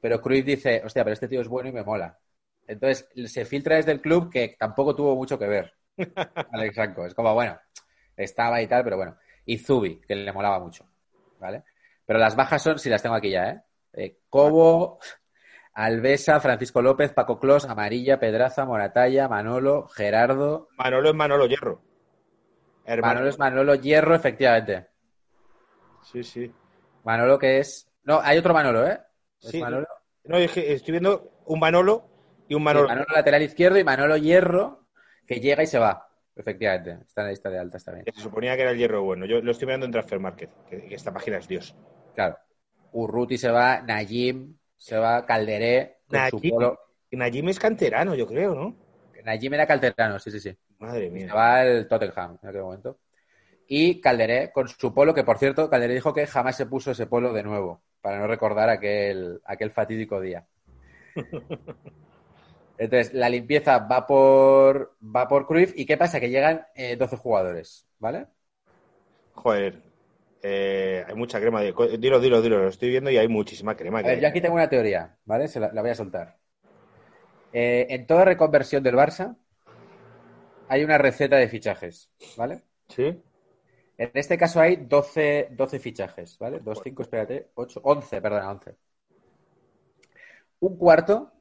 pero Cruyff dice, hostia, pero este tío es bueno y me mola. Entonces se filtra desde el club que tampoco tuvo mucho que ver. Alexanko. Es como, bueno, estaba y tal, pero bueno. Y Zubi, que le molaba mucho. ¿Vale? Pero las bajas son, si las tengo aquí ya, ¿eh? Eh, Cobo, Alvesa, Francisco López, Paco Clos, Amarilla, Pedraza, Moratalla, Manolo, Gerardo. Manolo es Manolo Hierro. Hermano. Manolo es Manolo Hierro, efectivamente. Sí, sí. Manolo que es. No, hay otro Manolo, ¿eh? Es Sí, Manolo. No, dije, estoy viendo un Manolo y un Sí, Manolo. Manolo lateral izquierdo y Manolo Hierro que llega y se va. Efectivamente, está en la lista de altas también. se suponía que era el hierro bueno. Yo lo estoy mirando en Transfer Market, que, que esta página es Dios. Claro. Urruti se va, Najim se va, Calderé, Najim. polo. Najim es canterano, yo creo, ¿no? Najim era calterano, sí, sí, sí. Madre Se mía. va al Tottenham en aquel momento. Y Calderé con su polo, que por cierto, Calderé dijo que jamás se puso ese polo de nuevo, para no recordar aquel, aquel fatídico día. Entonces, la limpieza va por, va por Cruyff. ¿Y qué pasa? Que llegan eh, 12 jugadores, ¿vale? Joder. eh, hay mucha crema. de- Dilo, dilo, dilo. Lo estoy viendo y hay muchísima crema. A ver, yo aquí tengo una teoría, ¿vale? Se la, la voy a soltar. Eh, en toda reconversión del Barça hay una receta de fichajes, ¿vale? ¿Sí? En este caso hay 12, 12 fichajes, ¿vale? 2, 5, espérate, 8, 11, perdona, 11. Un cuarto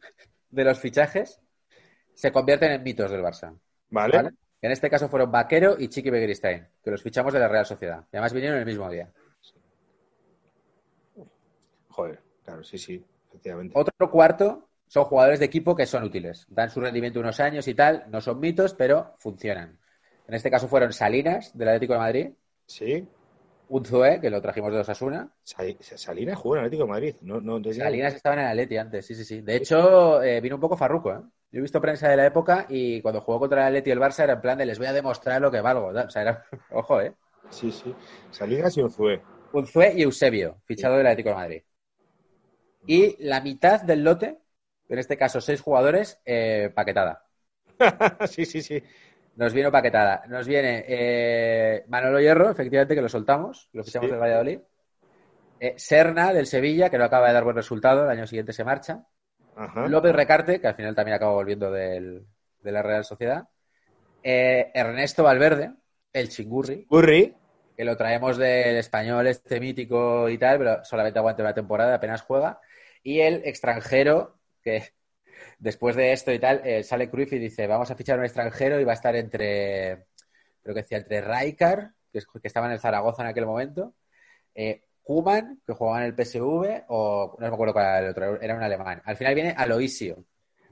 de los fichajes se convierten en mitos del Barça, ¿Vale? ¿vale? En este caso fueron Vaquero y Chiqui Begiristain, que los fichamos de la Real Sociedad. Y además vinieron el mismo día. Joder, claro, sí, sí, efectivamente. Otro cuarto son jugadores de equipo que son útiles. Dan su rendimiento unos años y tal, no son mitos, pero funcionan. En este caso fueron Salinas, del Atlético de Madrid, Sí. Unzué, que lo trajimos de Osasuna. Sal- Salinas jugó en Atlético de Madrid. No, no tenía- Salinas estaba en el Atleti antes, sí, sí, sí. De hecho, eh, vino un poco farruco, ¿eh? Yo he visto prensa de la época y cuando jugó contra el Atleti y el Barça era en plan de les voy a demostrar lo que valgo. O sea, era... Ojo, ¿eh? Sí, sí. Salinas y Unzué. Unzué y Eusebio, fichado del Atlético de Madrid. Y la mitad del lote, en este caso seis jugadores, eh, paquetada. sí, sí, sí. Nos viene paquetada. Nos viene eh, Manolo Hierro, efectivamente, que lo soltamos, lo fichamos Sí. del Valladolid. Eh, Serna, del Sevilla, que no acaba de dar buen resultado, el año siguiente se marcha. Ajá. López Recarte, que al final también acaba volviendo del- de la Real Sociedad. Eh, Ernesto Valverde, el chingurri, Curry. que lo traemos del español este mítico y tal, pero solamente aguanta una temporada, apenas juega. Y el extranjero, que después de esto y tal, eh, sale Cruyff y dice, vamos a fichar un extranjero y va a estar entre, creo que decía, entre Rijkaard, que, es- que estaba en el Zaragoza en aquel momento, eh, Kuman, que jugaba en el PSV, o no me acuerdo cuál era el otro, era un alemán. Al final viene Aloisio,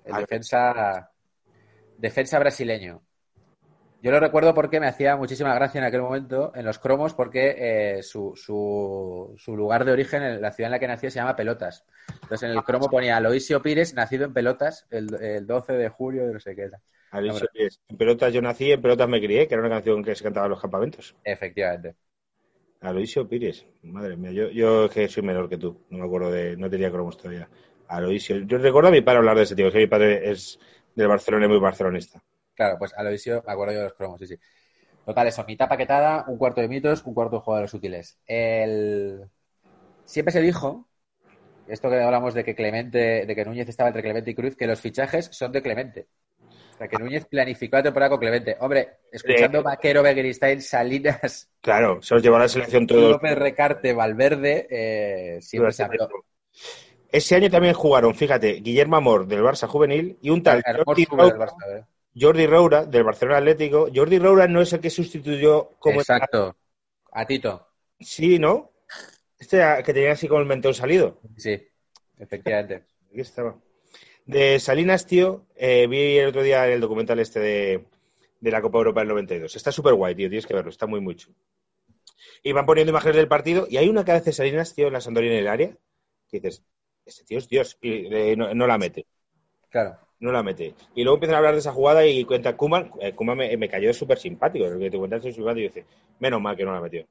el defensa, defensa brasileño. Yo lo recuerdo porque me hacía muchísima gracia en aquel momento en los cromos porque eh, su, su, su lugar de origen, en la ciudad en la que nació, se llama Pelotas. Entonces en el cromo ponía Aloisio Pires, nacido en Pelotas, el, el 12 de julio de no sé qué. Alicia Hombre. Pires. En pelotas yo nací, en pelotas me crié, que era una canción que se cantaba en los campamentos. Efectivamente. Aloisio Pires. Madre mía, yo, yo que soy menor que tú. No me acuerdo de. No tenía cromos todavía. Aloisio. Yo recuerdo a mi padre hablar de ese tío, que mi padre es del Barcelona y muy barcelonista. Claro, pues Aloisio, me acuerdo yo de los cromos, sí, sí. Total, eso, mitad paquetada, un cuarto de mitos, un cuarto de jugadores útiles. El... Siempre se dijo, esto que hablamos de que Clemente, de que Núñez estaba entre Clemente y Cruz, que los fichajes son de Clemente. O sea, que Núñez planificó la temporada con Clemente. Hombre, escuchando De- Vaquero, Begiristain, Salinas, Claro, se los llevó a la selección todos. López Recarte, Valverde, eh, siempre se habló. Ese año también jugaron, fíjate, Guillermo Amor del Barça Juvenil y un tal Hermoso Jordi del Barça, eh. Jordi Roura del Barcelona Atlético. Jordi Roura no es el que sustituyó como Exacto. A Tito. Sí, ¿no? Este que tenía así como el mentón salido. Sí, efectivamente. Aquí estaba. De Salinas, tío, eh, vi el otro día el documental este de, de la Copa Europa del 92. Está súper guay, tío, tienes que verlo, está muy, muy chulo. Y van poniendo imágenes del partido y hay una que hace Salinas, tío, en la Sandoria en el área, que dices, este tío es Dios, y eh, no, no la mete. Claro. No la mete. Y luego empiezan a hablar de esa jugada y cuenta Kuman. Eh, Kuman me, me cayó súper simpático. Que te cuenta simpático y dice, menos mal que no la metió.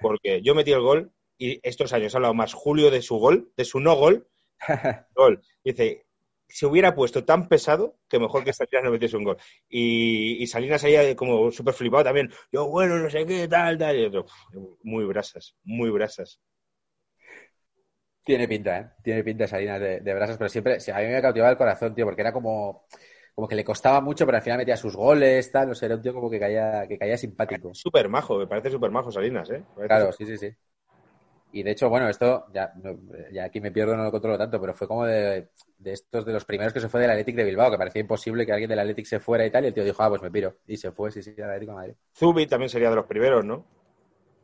Porque yo metí el gol y estos años ha hablado más Julio de su gol, de su no gol, gol. Dice, se hubiera puesto tan pesado que mejor que Salinas no metiese un gol. Y, y Salinas ahí como súper flipado también. Yo, bueno, no sé qué, tal, tal. Y otro, "Uf, muy brasas, muy brasas. Tiene pinta, ¿eh? Tiene pinta Salinas de, de brasas, pero siempre, a mí me cautivaba el corazón, tío, porque era como, como que le costaba mucho, pero al final metía sus goles, tal, no sé, era un tío como que caía, que caía simpático. Súper majo, me parece súper majo Salinas, ¿eh? Claro, sí, sí, sí. Y de hecho, bueno, esto, ya, aquí me pierdo, no lo controlo tanto, pero fue como de, de estos de los primeros que se fue del Athletic de Bilbao, que parecía imposible que alguien del Athletic se fuera y tal, y el tío dijo, ah, pues me piro. Y se fue, sí, sí, al Atlético de Madrid. Zubi también sería de los primeros, ¿no?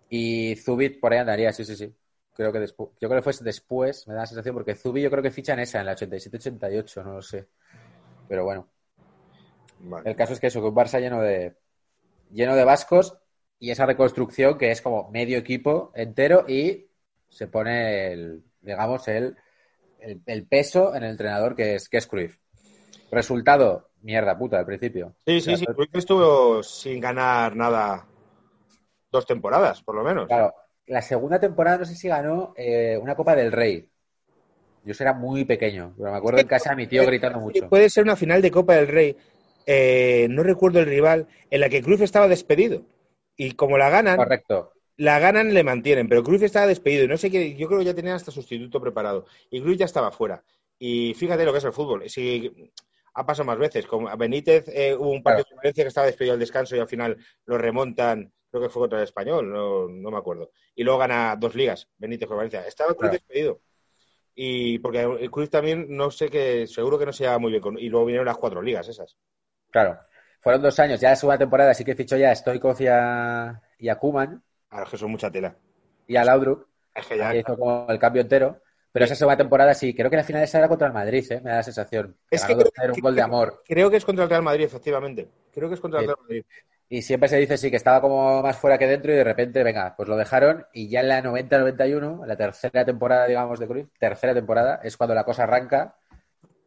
Y Zubit por ahí andaría, sí, sí, sí. Creo que después, yo creo que fue después, me da la sensación, porque Zubi yo creo que ficha en esa, en la 87-88, no lo sé. Pero bueno, Vale. el caso es que eso, que un Barça lleno de, lleno de vascos y esa reconstrucción que es como medio equipo entero y se pone el, digamos, el, el, el peso en el entrenador que es, que es Cruyff. Resultado, mierda puta al principio. Sí, sí, sí. Cruyff estuvo sin ganar nada dos temporadas, por lo menos. Claro, la segunda temporada no sé si ganó eh, una Copa del Rey. Yo era muy pequeño, pero me acuerdo en casa de mi tío gritando mucho. Puede ser una final de Copa del Rey. eh, no recuerdo el rival, en la que Cruyff estaba despedido. Y como la ganan, Correcto. la ganan, le mantienen. Pero Cruyff estaba despedido. Y no sé qué, yo creo que ya tenían hasta sustituto preparado. Y Cruyff ya estaba fuera. Y fíjate lo que es el fútbol. Si ha pasado más veces. Como a Benítez eh, hubo un partido Claro. de Valencia que estaba despedido al descanso y al final lo remontan. Creo que fue contra el español, no, no me acuerdo. Y luego gana dos ligas, Benítez con Valencia. Estaba Cruyff Claro. despedido. Y porque el Cruyff también, no sé que, seguro que no se llevaba muy bien con. Y luego vinieron las cuatro ligas esas. Claro. Fueron dos años. Ya la segunda temporada sí que fichó ya a Stoikov y a, y a Koeman Ahora que son mucha tela. y a Laudrup. Es que ya. Ahí hizo como el cambio entero. Pero esa segunda temporada sí, creo que la final esa era contra el Madrid, ¿eh? me da la sensación. Es que creo 2-0, que- un gol de amor. Creo que es contra el Real Madrid, efectivamente. Creo que es contra el. Real Madrid. Y siempre se dice sí que estaba como más fuera que dentro y de repente, venga, pues lo dejaron y ya en la 90-91, la tercera temporada, digamos, de Cruyff, tercera temporada, es cuando la cosa arranca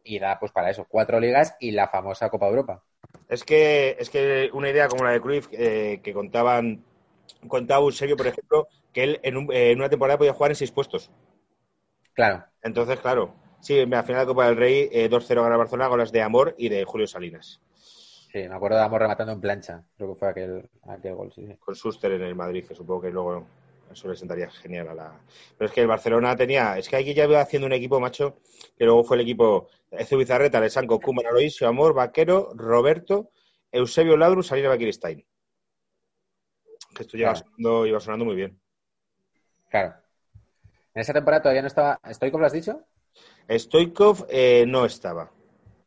y da pues para eso, cuatro ligas y la famosa Copa Europa. Es que, es que una idea como la de Cruyff, eh, que contaban, contaba Eusebio, por ejemplo, que él en, un- eh, en una temporada podía jugar en seis puestos. Claro, Entonces, claro, sí, a final de la Copa del Rey, eh, 2-0 gana Barcelona, goles de Amor y de Julio Salinas, sí, me acuerdo de Amor rematando en plancha, creo que fue aquel, aquel gol, sí, con Suster en el Madrid, que supongo que luego eso le sentaría genial a la... Pero es que el Barcelona tenía, es que aquí ya iba haciendo un equipo, macho, que luego fue el equipo Zubizarreta, Alessanco, Kuman, Aloisio, Amor, Vaquero, Roberto, Eusebio Ladru, Salina Bakiristain. Que esto lleva Claro. sonando, iba sonando muy bien. Claro. En esa temporada todavía no estaba. ¿Estoy como lo has dicho? Stoikov eh, no estaba.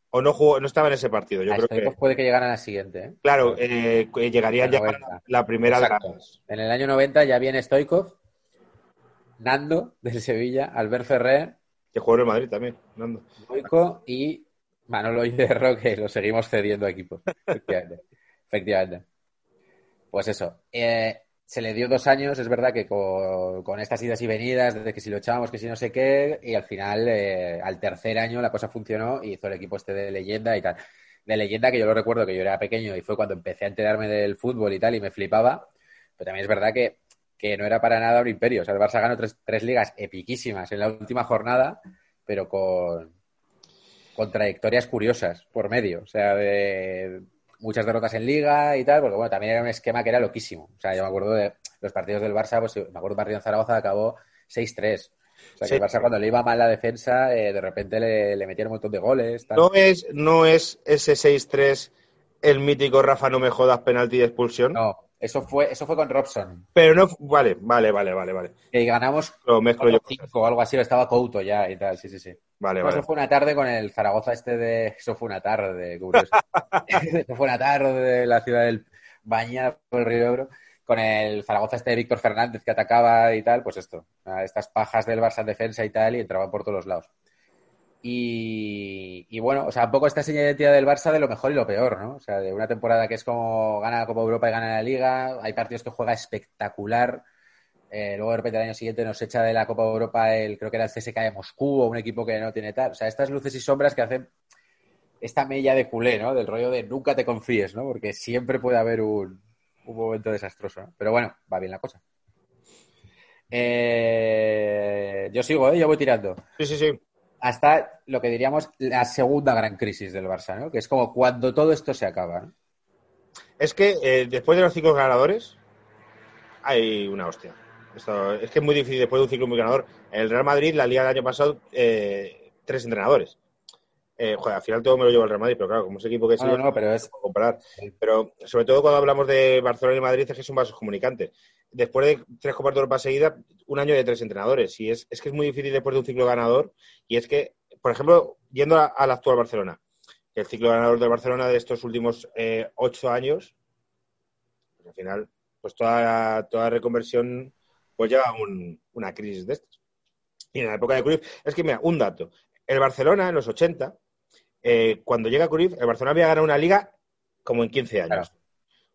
O no jugó, no estaba en ese partido. Yo creo Stoikov que, puede que llegara a la siguiente. ¿eh? claro, eh, llegarían ya La para 90. la primera de las. En el año 90 ya viene Stoikov, Nando del Sevilla, Albert Ferrer, Que jugó en el Madrid también, Nando. Goico y Manolo Hierro, que lo seguimos cediendo a equipos. Efectivamente. Efectivamente. Pues eso. eh, se le dio dos años, es verdad que con, estas idas y venidas, desde que si lo echábamos, que si no sé qué, y al final, eh, al tercer año, la cosa funcionó y hizo el equipo este de leyenda y tal. De leyenda que yo lo recuerdo que yo era pequeño y fue cuando empecé a enterarme del fútbol y tal y me flipaba. Pero también es verdad que, que no era para nada un imperio. O sea, el Barça ganó tres, tres ligas epiquísimas en la última jornada, pero con, con trayectorias curiosas por medio. O sea, de muchas derrotas en liga y tal, porque bueno, también era un esquema que era loquísimo. O sea, yo me acuerdo de los partidos del Barça, pues me acuerdo partido en Zaragoza acabó 6-3. O sea, que el Barça cuando le iba mal la defensa, eh, de repente le, le metían un montón de goles. tal. No es, no es ese 6-3 el mítico Rafa no me jodas penalti de expulsión. No, eso fue, eso fue con Robson. Pero no, vale, vale, vale, vale, vale. Que ganamos Lo mezclo yo. 5 o algo así, estaba Couto ya y tal, sí, sí, sí. Vale, No, vale. Eso fue una tarde con el Zaragoza este de... Eso fue una tarde, curioso. eso fue una tarde de la ciudad del bañada por el río Ebro con el Zaragoza este de Víctor Fernández que atacaba y tal, pues esto, estas pajas del Barça en defensa y tal, y entraban por todos los lados. Y, bueno, o sea, un poco esta señal de identidad del Barça de lo mejor y lo peor, ¿no? O sea, de una temporada que es como gana la Copa Europa y gana la Liga, hay partidos que juega espectacular, Eh, luego de repente el año siguiente nos echa de la Copa Europa el, creo que era el CSK de Moscú o un equipo que no tiene tal. O sea, estas luces y sombras que hacen esta mella de culé, ¿no? Del rollo de nunca te confíes, ¿no? Porque siempre puede haber un, un momento desastroso, ¿no? Pero bueno, va bien la cosa. Eh, yo sigo, ¿eh? Yo voy tirando. Sí, sí, sí. Hasta lo que diríamos la segunda gran crisis del Barça, ¿no? Que es como cuando todo esto se acaba. Es que eh, después de los ciclos ganadores hay una hostia. Es que es muy difícil después de un ciclo muy ganador. El Real Madrid, la liga del año pasado, eh, tres entrenadores. Eh, joder, al final todo me lo lleva el Real Madrid, pero claro, como ese equipo que es No, no, no, pero es- puedo comparar. Pero sobre todo cuando hablamos de Barcelona y Madrid es que son vasos comunicantes. Después de tres Copas de Europa seguidas, un año de tres entrenadores. Y es, es que es muy difícil después de un ciclo ganador. Y es que, por ejemplo, yendo al actual Barcelona, el ciclo ganador del Barcelona de estos últimos eh, ocho años, pues al final, pues toda, toda reconversión pues lleva un- una crisis de estas. Y en la época de Cruyff, es que mira, un dato. El Barcelona en los 80, eh, cuando llega Cruyff, el Barcelona había ganado una liga como en 15 años.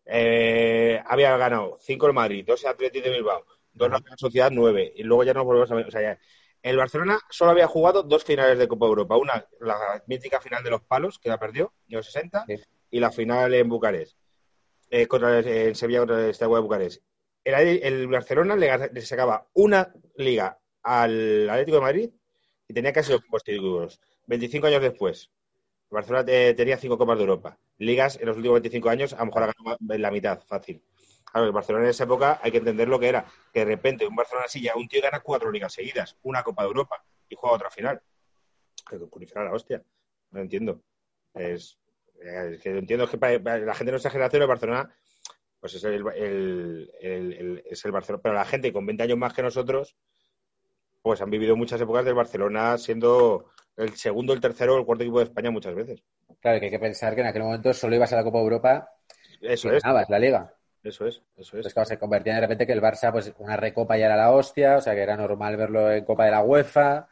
Eh, había ganado 5 el Madrid, 2 el Atlético de Bilbao, 2 la Real Sociedad, 9. Y luego ya nos volvemos a ver. O sea, ya- el Barcelona solo había jugado dos finales de Copa Europa. Una, la mítica final de los palos, que la perdió en los 60, Sí. y la final en Bucarest, eh, contra el- en Sevilla contra el Steaua de Bucarest. El, el Barcelona le, sacaba una liga al Atlético de Madrid y tenía casi los títulos. 25 años después, Barcelona eh, tenía cinco Copas de Europa. Ligas en los últimos 25 años, a lo mejor ha ganado la mitad, fácil. Claro, el Barcelona en esa época hay que entender lo que era. Que de repente un Barcelona así ya un tío gana cuatro ligas seguidas, una Copa de Europa y juega otra final. Que Curifera la hostia. No entiendo. Es, es que entiendo que para, la gente de nuestra generación el Barcelona pues es el- es el Barcelona. Pero la gente con 20 años más que nosotros pues han vivido muchas épocas del Barcelona siendo el segundo, el tercero o el cuarto equipo de España muchas veces. Claro, que hay que pensar que en aquel momento solo ibas a la Copa Europa Eso y es, ganabas la Liga. eso es, eso es. Entonces, claro, se convertía de repente que el Barça, pues una recopa ya era la hostia, o sea que era normal verlo en Copa de la UEFA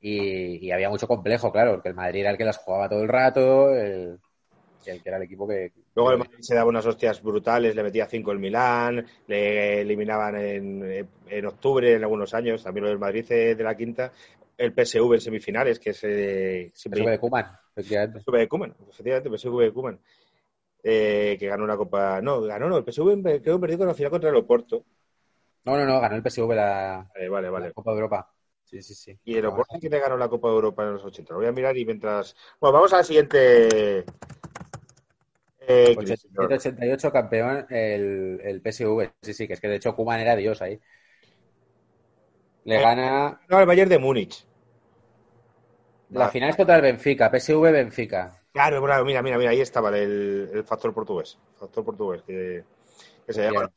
y, y había mucho complejo, claro, porque el Madrid era el que las jugaba todo el rato, el, el que era el equipo que... Luego el Madrid se daba unas hostias brutales, le metía cinco el Milán, le eliminaban en, en octubre en algunos años, también lo del Madrid eh, de la quinta, el PSV en semifinales, que es eh, siempre PSV de efectivamente. PSV de Koeman, efectivamente, PSV de Koeman, eh, que ganó una copa, no, ganó no, el PSV creo que perdió con la final contra el Oporto, No, no, no, ganó el PSV la, Eh, vale, vale. la Copa de Europa. Sí, sí, sí. Y el Oporto que le ganó la Copa de Europa en los 80. Lo voy a mirar y mientras. Bueno, vamos a la siguiente. Eh, crisis. 88 campeón el, el PSV. Sí, sí, que es que de hecho Koeman era Dios ahí. Le gana. No, el Bayern de Múnich. La final es contra el Benfica, PSV-Benfica. Claro, bueno, mira, mira, mira, ahí estaba el, el factor portugués. Factor portugués, que, que se llama.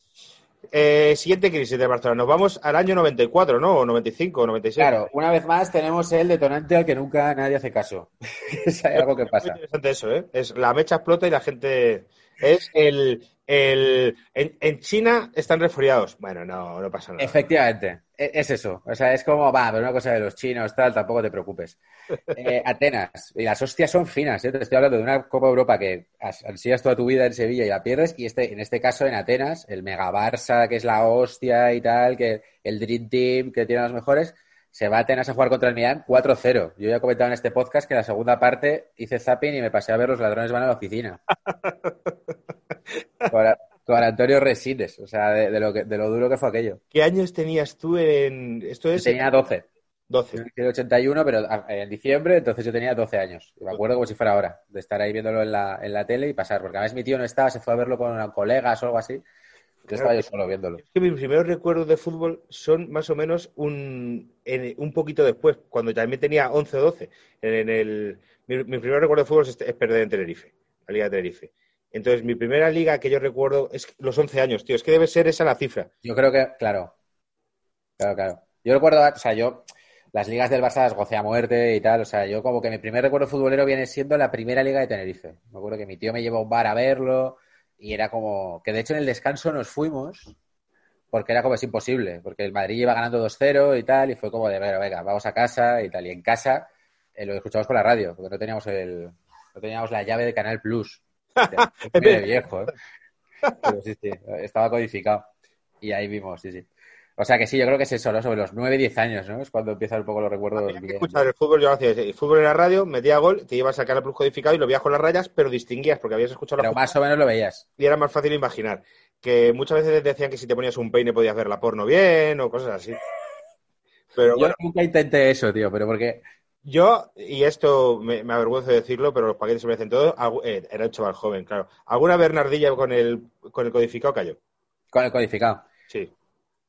Eh, siguiente crisis de Barcelona. Nos vamos al año 94, ¿no? O 95, o 96. Claro, una vez más tenemos el detonante al que nunca nadie hace caso. es algo que Es muy pasa. interesante eso, ¿eh? Es la mecha explota y la gente. Es el. El en, en China están resfriados. Bueno, no, no pasa nada. Efectivamente, e- es eso. O sea, es como, va, pero una cosa de los chinos, tal, tampoco te preocupes. Eh, Atenas, y las hostias son finas, ¿eh? Te estoy hablando de una Copa Europa que as- ansías toda tu vida en Sevilla y la pierdes, y este, en este caso en Atenas, el Mega Barça, que es la hostia y tal, que el Dream Team, que tiene los mejores, se va a Atenas a jugar contra el Milán 4-0. Yo ya he comentado en este podcast que la segunda parte hice zapping y me pasé a ver los ladrones van a la oficina. Con, Antonio Resines, o sea, de, de lo que, de lo duro que fue aquello. ¿Qué años tenías tú en. Esto es. tenía 12. 12. Yo nací en el 81, pero a- en diciembre, entonces yo tenía 12 años. Y me acuerdo como si fuera ahora, de estar ahí viéndolo en la, en la tele y pasar. Porque a veces mi tío no estaba, se fue a verlo con colegas o algo así. Yo estaba yo solo viéndolo. Es que mis primeros recuerdos de fútbol son más o menos un, en- un poquito después, cuando también tenía 11 o 12. En el, mi, mi primer recuerdo de fútbol es, es perder en Tenerife, la Liga de Tenerife. Entonces, mi primera liga que yo recuerdo es los 11 años, tío. Es que debe ser esa la cifra. Yo creo que, claro. Claro, claro. Yo recuerdo, o sea, yo las ligas del Barça las gocé a muerte y tal. O sea, yo como que mi primer recuerdo futbolero viene siendo la primera liga de Tenerife. Me acuerdo que mi tío me llevó a un bar a verlo y era como que de hecho en el descanso nos fuimos porque era como es imposible, porque el Madrid iba ganando 2-0 y tal, y fue como de, bueno, venga, vamos a casa y tal. Y en casa eh, lo escuchamos por la radio, porque no teníamos el, no teníamos la llave de Canal Plus. De viejo, ¿eh? Pero sí, sí, estaba codificado. Y ahí vimos, sí, sí. O sea que sí, yo creo que es eso, ¿no? Sobre los 9, 10 años, ¿no? Es cuando empiezan un poco los recuerdos. Había que escuchar el fútbol, yo hacía el fútbol en la radio, metía gol, te ibas a sacar el plus codificado y lo veías con las rayas, pero distinguías porque habías escuchado Pero la más o menos lo veías. y era más fácil imaginar. Que muchas veces decían que si te ponías un peine podías ver la porno bien o cosas así. Pero Yo bueno, nunca intenté eso, tío, pero porque. Yo, y esto me, me avergüenzo de decirlo, pero los paquetes se merecen todo, eh, era un chaval joven, claro. Alguna Bernardilla con el, con el codificado cayó. Con el codificado. Sí.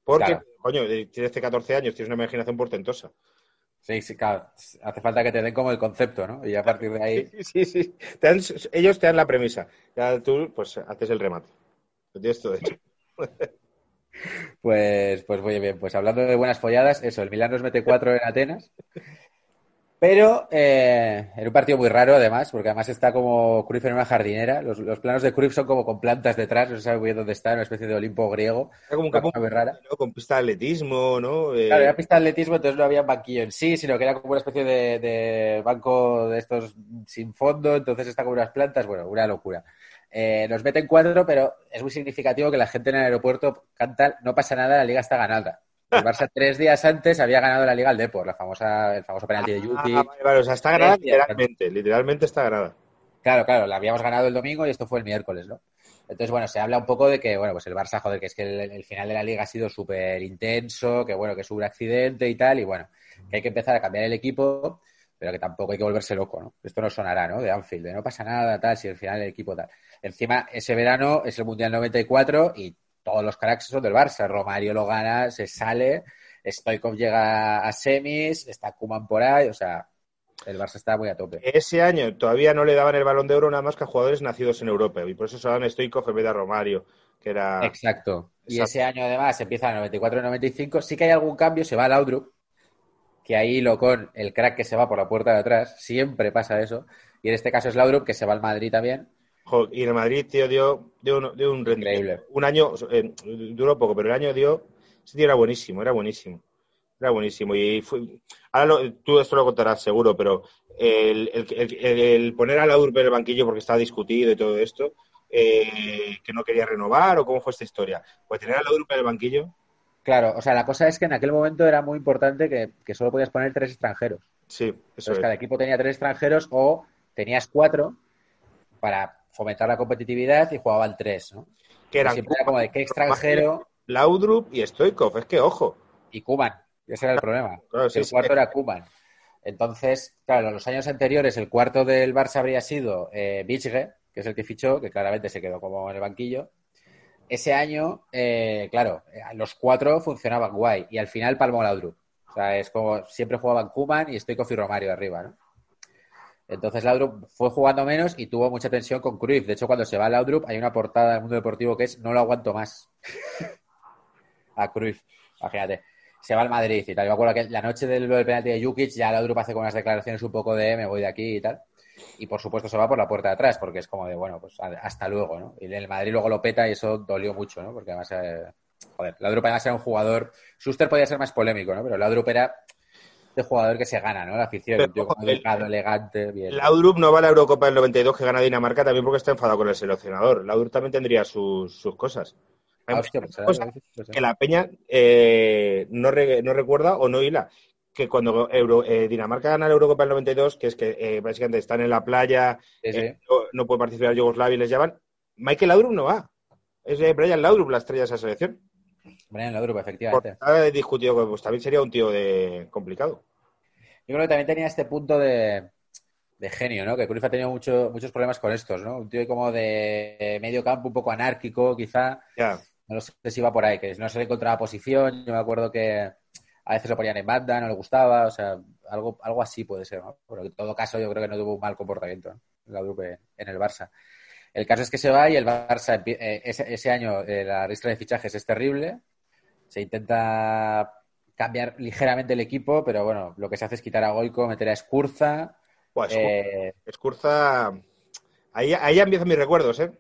Porque, Claro. coño, eh, tienes 14 años, tienes una imaginación portentosa. Sí, sí, claro. Hace falta que te den como el concepto, ¿no? Y a partir de ahí. Sí, sí, sí. Te dan- ellos te dan la premisa. Ya tú, pues, haces el remate. Lo tienes todo hecho. Pues, pues muy bien, pues hablando de buenas folladas, eso, el Milán nos mete cuatro en Atenas, pero eh, en un partido muy raro además, porque además está como Cruyff en una jardinera, los, los planos de Cruyff son como con plantas detrás, no se sabe muy bien dónde está, una especie de Olimpo griego, Era como un campo muy rara. ¿no? con pista de atletismo, ¿no? Eh, Claro, era pista de atletismo, entonces no había banquillo en sí, sino que era como una especie de, de banco de estos sin fondo, entonces está como unas plantas, bueno, una locura. Eh, nos meten cuatro, pero es muy significativo que la gente en el aeropuerto canta no pasa nada, la liga está ganada. El Barça tres días antes había ganado la liga al Depor, la famosa, el famoso penalti de Yuki. Ah, vale, vale, o sea, está ganada literalmente. Literalmente está ganada. Claro, claro, la habíamos ganado el domingo y esto fue el miércoles, ¿no? Entonces, bueno, se habla un poco de que, bueno, pues el Barça, joder, que es que el, el final de la liga ha sido súper intenso, que bueno, que es un accidente y tal, y bueno, que hay que empezar a cambiar el equipo, pero que tampoco hay que volverse loco, ¿no? Esto no sonará, ¿no? De Anfield, de no pasa nada, tal, si el final del equipo tal. Encima, ese verano es el Mundial 94 y todos los cracks son del Barça. Romario lo gana, se sale, Stoikov llega a semis, está Kuman por ahí, o sea, el Barça está muy a tope. Ese año todavía no le daban el balón de oro nada más que a jugadores nacidos en Europa. Y por eso se daban Stoikov en vez de a Romario, que era. Exacto. Y Exacto. ese año además empieza el 94 y 95. Sí que hay algún cambio, se va a Laudrup, que ahí lo con el crack que se va por la puerta de atrás. Siempre pasa eso. Y en este caso es Laudrup, que se va al Madrid también. Jo, y en el Madrid, tío, dio, dio, un, dio un rendimiento. Increíble. Un año, eh, duró poco, pero el año dio. Ese tío era buenísimo, era buenísimo. Era buenísimo. Y fue, ahora lo- tú esto lo contarás seguro, pero el, el, el- el- el poner a Laudrup en el banquillo porque estaba discutido y todo esto, eh, que no quería renovar, o cómo fue esta historia. Pues tener a Laudrup en el banquillo, Claro, o sea, la cosa es que en aquel momento era muy importante que, que solo podías poner tres extranjeros. sí, eso Entonces, es. cada equipo tenía tres extranjeros o tenías cuatro para fomentar la competitividad y jugaban tres, ¿no? Que eran Siempre era como de qué extranjero Laudrup y Stoikov. Es que, ojo. y Kuman. Ese era el problema. Claro, sí, el sí. cuarto era Kuman. Entonces, claro, en los años anteriores el cuarto del Barça habría sido eh, Bichge, que es el que fichó, que claramente se quedó como en el banquillo. Ese año, eh, claro, eh, los cuatro funcionaban guay y al final palmó Laudrup. O sea, es como siempre jugaban Kuman y Stoikov y Romario arriba, ¿no? Entonces Laudrup fue jugando menos y tuvo mucha tensión con Cruyff. De hecho, cuando se va Laudrup hay una portada del mundo deportivo que es no lo aguanto más. A Cruyff, imagínate. Se va al Madrid y tal. Yo me acuerdo que la noche del, del penalti de Jukic ya Laudrup hace con unas declaraciones un poco de me voy de aquí y tal. Y por supuesto se va por la puerta de atrás porque es como de, bueno, pues hasta luego, ¿no? Y en el Madrid luego lo peta y eso dolió mucho, ¿no? Porque además, eh, joder, Laudrup además era un jugador... Schuster podía ser más polémico, ¿no? Pero Laudrup era de jugador que se gana, ¿no? La afición, Pero, un tío como el- educado, elegante, bien. Laudrup no va a la Eurocopa del 92 que gana Dinamarca también porque está enfadado con el seleccionador. Laudrup también tendría sus, sus cosas. Ah, hostia, pues, cosas eh, pues, eh. que la Peña eh, no, re- no recuerda o no hila. Que cuando Euro- eh, Dinamarca gana la Eurocopa del 92, que es que eh, básicamente están en la playa, Sí, sí. eh, no, no puede participar Yugoslavia y les llaman, Michael Laudrup no va. Es Brian Laudrup la estrella de esa selección. Brian Laudrup, Porque efectivamente. está discutido, pues también sería un tío de complicado. Yo creo que también tenía este punto de, de genio, ¿no? Que Cruyff ha tenido mucho- muchos problemas con estos, ¿no? Un tío como de medio campo, un poco anárquico, quizá. Ya. No sé si iba por ahí, que no se le encontraba posición. Yo me acuerdo que a veces lo ponían en banda, no le gustaba, o sea, algo, algo así puede ser, ¿no? Pero en todo caso yo creo que no tuvo un mal comportamiento ¿no? Laudrup en en el Barça. El caso es que se va y el Barça, eh, ese, ese año eh, la lista de fichajes es terrible. Se intenta cambiar ligeramente el equipo, pero bueno, lo que se hace es quitar a Goico, meter a Escurza. Buah, eh, Escurza- Ahí, ahí empiezan mis recuerdos, ¿eh?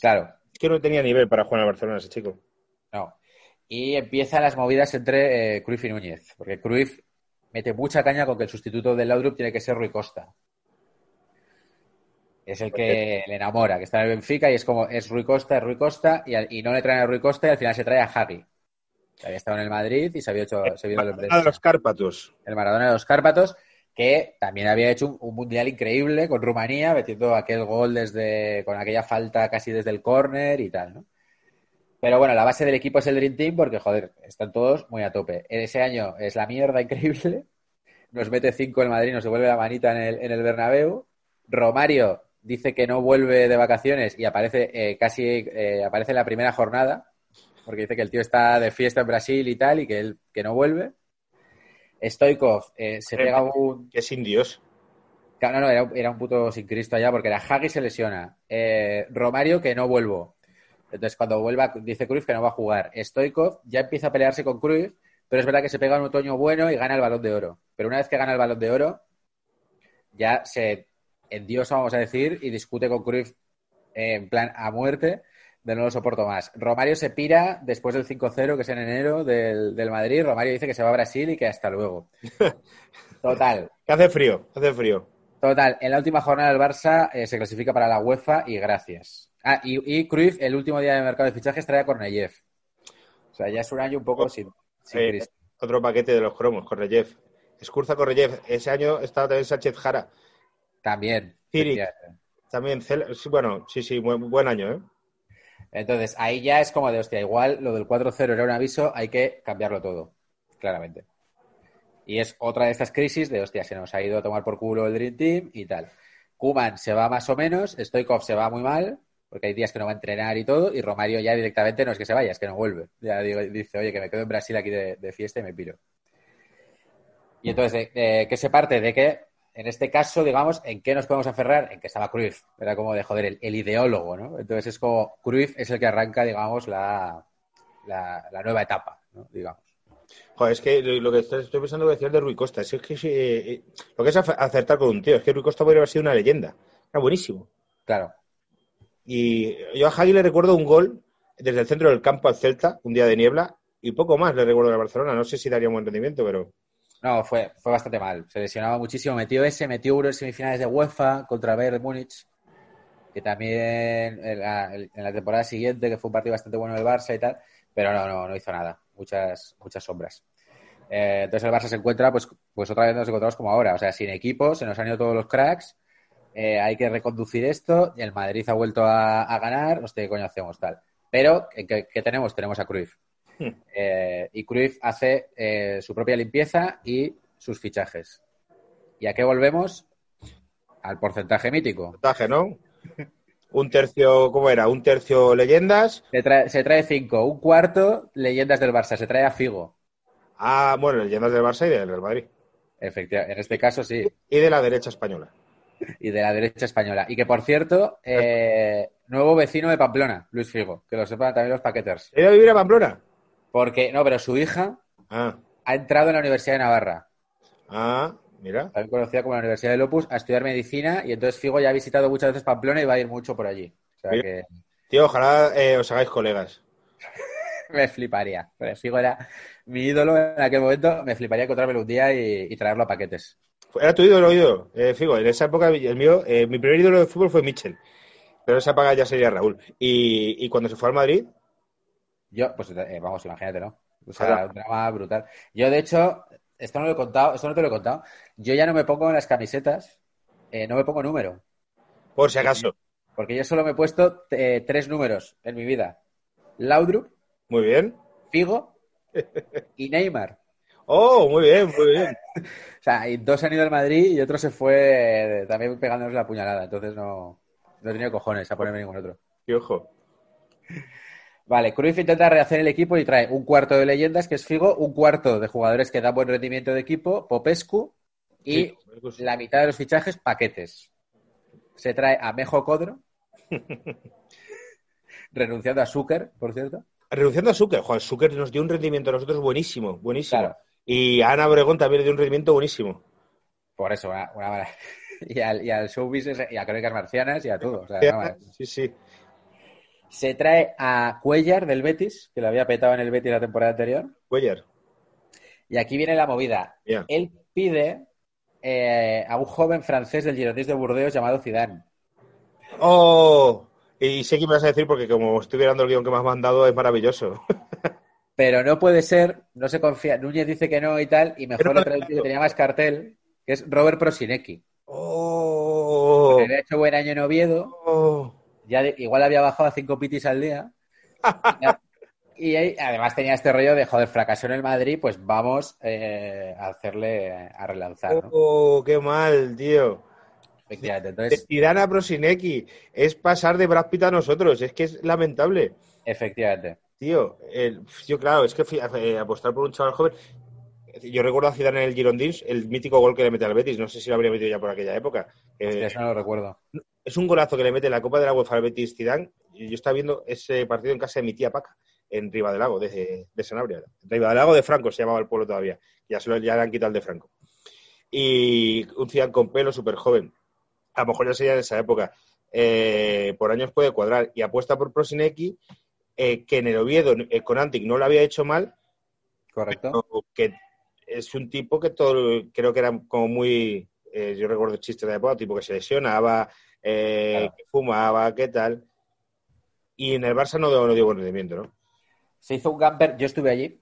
claro, Es que no tenía nivel para jugar en el Barcelona ese chico. no. Y empiezan las movidas entre eh, Cruyff y Núñez, porque Cruyff mete mucha caña con que el sustituto del Laudrup tiene que ser Rui Costa. Es el que le enamora, que está en el Benfica y es como, es Rui Costa, es Rui Costa, y, y no le traen a Rui Costa y al final se trae a Javi. Había estado en el Madrid y se había hecho se había Maradona de los Cárpatos. el Maradona de los Cárpatos, que también había hecho un, un mundial increíble con Rumanía, metiendo aquel gol desde con aquella falta casi desde el córner y tal, ¿no? Pero bueno, la base del equipo es el Dream Team porque, joder, están todos muy a tope. Ese año es la mierda increíble. Nos mete cinco el Madrid, nos devuelve la manita en el, en el Bernabéu. Romario dice que no vuelve de vacaciones y aparece eh, casi eh, aparece en la primera jornada porque dice que el tío está de fiesta en Brasil y tal y que él que no vuelve. Stoikov eh, se pega un Que es indios. Claro, no, no, era, era un puto sin Cristo allá porque era Hagi se lesiona. Eh, Romario que no vuelvo. Entonces, cuando vuelva, dice Cruyff que no va a jugar. Stoikov ya empieza a pelearse con Cruyff, pero es verdad que se pega un otoño bueno y gana el balón de oro. Pero una vez que gana el balón de oro, ya se endiosa, vamos a decir, y discute con Cruyff eh, en plan a muerte de no lo soporto más. Romario se pira después del 5-0, que es en enero, del, del Madrid. Romario dice que se va a Brasil y que hasta luego. Total. Que hace frío, hace frío. Total, en la última jornada del Barça eh, se clasifica para la UEFA y gracias. Ah, y, y Cruyff, el último día de mercado de fichajes, trae a Korneyev. O sea, ya es un año un poco sin, sin Eh, Cristo. otro paquete de los cromos, Korreyev. Escurza Korreyev. Ese año estaba también Sánchez Jara. También. Ciri. efectivamente. También, bueno, sí, sí, buen, buen año, ¿eh? Entonces, ahí ya es como de, hostia, igual lo del 4-0 era un aviso, hay que cambiarlo todo, claramente. Y es otra de estas crisis de, hostia, se nos ha ido a tomar por culo el Dream Team y tal. Kuman se va más o menos, Stoikov se va muy mal, porque hay días que no va a entrenar y todo, y Romario ya directamente no es que se vaya, es que no vuelve. Ya dice, oye, que me quedo en Brasil aquí de, fiesta y me piro. Y entonces, ¿de, de qué se parte? De que, en este caso, digamos, ¿en qué nos podemos aferrar? En que estaba Cruyff. Era como de, joder, el, el ideólogo, ¿no? Entonces es como, Cruyff es el que arranca, digamos, la, la, la nueva etapa, ¿no? Digamos. Joder, es que lo que estoy pensando que decir de Rui Costa, es que sí, eh, lo que es ace- acertar con un tío, es que Rui Costa podría haber sido una leyenda. Era buenísimo. Claro. Y yo a Hagi le recuerdo un gol desde el centro del campo al Celta, un día de niebla, y poco más le recuerdo de Barcelona. No sé si daría un buen rendimiento, pero No, fue, fue bastante mal. Se lesionaba muchísimo. Metió ese, metió uno en semifinales de UEFA contra Bayern Múnich, que también en la, temporada siguiente, que fue un partido bastante bueno del Barça y tal, pero no, no, no hizo nada. Muchas, muchas sombras. Eh, entonces el Barça se encuentra, pues, pues otra vez nos encontramos como ahora, o sea, sin equipo, se nos han ido todos los cracks, eh, hay que reconducir esto, y el Madrid ha vuelto a, a ganar, hostia, ¿qué coño hacemos tal? Pero, ¿qué, qué- qué tenemos? Tenemos a Cruyff. Hmm. Eh, y Cruyff hace eh, su propia limpieza y sus fichajes. ¿Y a qué volvemos? Al porcentaje mítico. porcentaje, ¿no? Un tercio, ¿cómo era? Un tercio leyendas. Se trae, se trae cinco, un cuarto leyendas del Barça, se trae a Figo. Ah, bueno, leyendas del Barça y del Real Madrid. Efectivamente, en este caso sí. Y de la derecha española. Y de la derecha española. Y que por cierto, eh, nuevo vecino de Pamplona, Luis Figo, que lo sepan también los paqueters. ¿Iba a vivir a Pamplona? Porque, no, pero su hija Ah, ha entrado en la Universidad de Navarra, ah, mira. también conocida como la Universidad de Lopus, a estudiar medicina y entonces Figo ya ha visitado muchas veces Pamplona y va a ir mucho por allí. O sea que Tío, ojalá eh, os hagáis colegas. me fliparía. Pero Figo era mi ídolo en aquel momento, me fliparía encontrármelo un día y, y traerlo a paquetes. Era tu ídolo, ídolo. Eh, Figo, en esa época, el mío, eh, mi primer ídolo de fútbol fue Mitchell. Pero esa época ya sería Raúl. Y, y cuando se fue al Madrid, Yo, pues eh, vamos, imagínate, ¿no? O sea, Claro. un drama brutal. Yo, de hecho, esto no lo he contado, esto no te lo he contado. Yo ya no me pongo en las camisetas, eh, no me pongo número. por si acaso. Porque yo solo me he puesto eh, tres números en mi vida. Laudrup, Muy bien. Figo y Neymar. Oh, muy bien, muy bien. O sea, y dos han ido al Madrid y otro se fue eh, también pegándonos la puñalada. Entonces no, no he tenido cojones a ponerme ningún otro. Y ojo. Vale, Cruyff intenta rehacer el equipo y trae un cuarto de leyendas, que es Figo, un cuarto de jugadores que dan buen rendimiento de equipo, Popescu, y Sí, la mitad de los fichajes, paquetes. Se trae a Mejo Codro, renunciando a Zucker, por cierto. Renunciando a Zucker. Juan Zucker nos dio un rendimiento a nosotros buenísimo, buenísimo. Claro. Y a Ana Obregón también le dio un rendimiento buenísimo. Por eso, una, una mala- Y al, y al show business, y a Crónicas Marcianas y a todo. o sea. Sí, sí. Se trae a Cuellar del Betis, que lo había petado en el Betis la temporada anterior. Cuellar. Y aquí viene la movida. Él pide eh, a un joven francés del Girondins de Burdeos llamado Zidane. ¡Oh! Y sé que me vas a decir porque como estoy mirando el guion que me has mandado es maravilloso. Pero no puede ser, no se confía. Núñez dice que no y tal, y mejor le trae que tenía más cartel, que es Robert Prosinecki. ¡Oh! Que había hecho buen año en Oviedo, ¡Oh! Ya de- igual había bajado a cinco pitis al día. y además tenía este rollo de, joder, fracasó en el Madrid, pues vamos eh, a hacerle, a relanzar, ¿no? ¡Oh! ¡Qué mal, tío! Efectivamente. De Entonces, Zidane a Prosinecki. Es pasar de Brad Pitt a nosotros. Es que es lamentable. efectivamente. Tío, el- yo claro, es que eh, apostar por un chaval joven. Yo recuerdo a Zidane en el Girondins, el mítico gol que le mete al Betis. No sé si lo habría metido ya por aquella época. Eh, Hostia, eso no lo recuerdo. es un golazo que le mete en la Copa de la UEFA al Betis Zidane. Yo estaba viendo ese partido en casa de mi tía Paca, en Riva del Lago, de, de Sanabria. Riva del Lago de Franco se llamaba el pueblo todavía. Ya, se lo, ya le han quitado el de Franco. Y un Zidane con pelo súper joven. A lo mejor ya sería de esa época. Eh, por años puede cuadrar. Y apuesta por Prosinecki, eh, que en el Oviedo eh, con Antic no lo había hecho mal, ¿Correcto? que es un tipo que todo creo que era como muy eh, yo recuerdo chistes de la época tipo que se lesionaba eh, Claro. que fumaba qué tal y en el Barça no dio, no dio buen rendimiento ¿no? Se hizo un camper, yo estuve allí,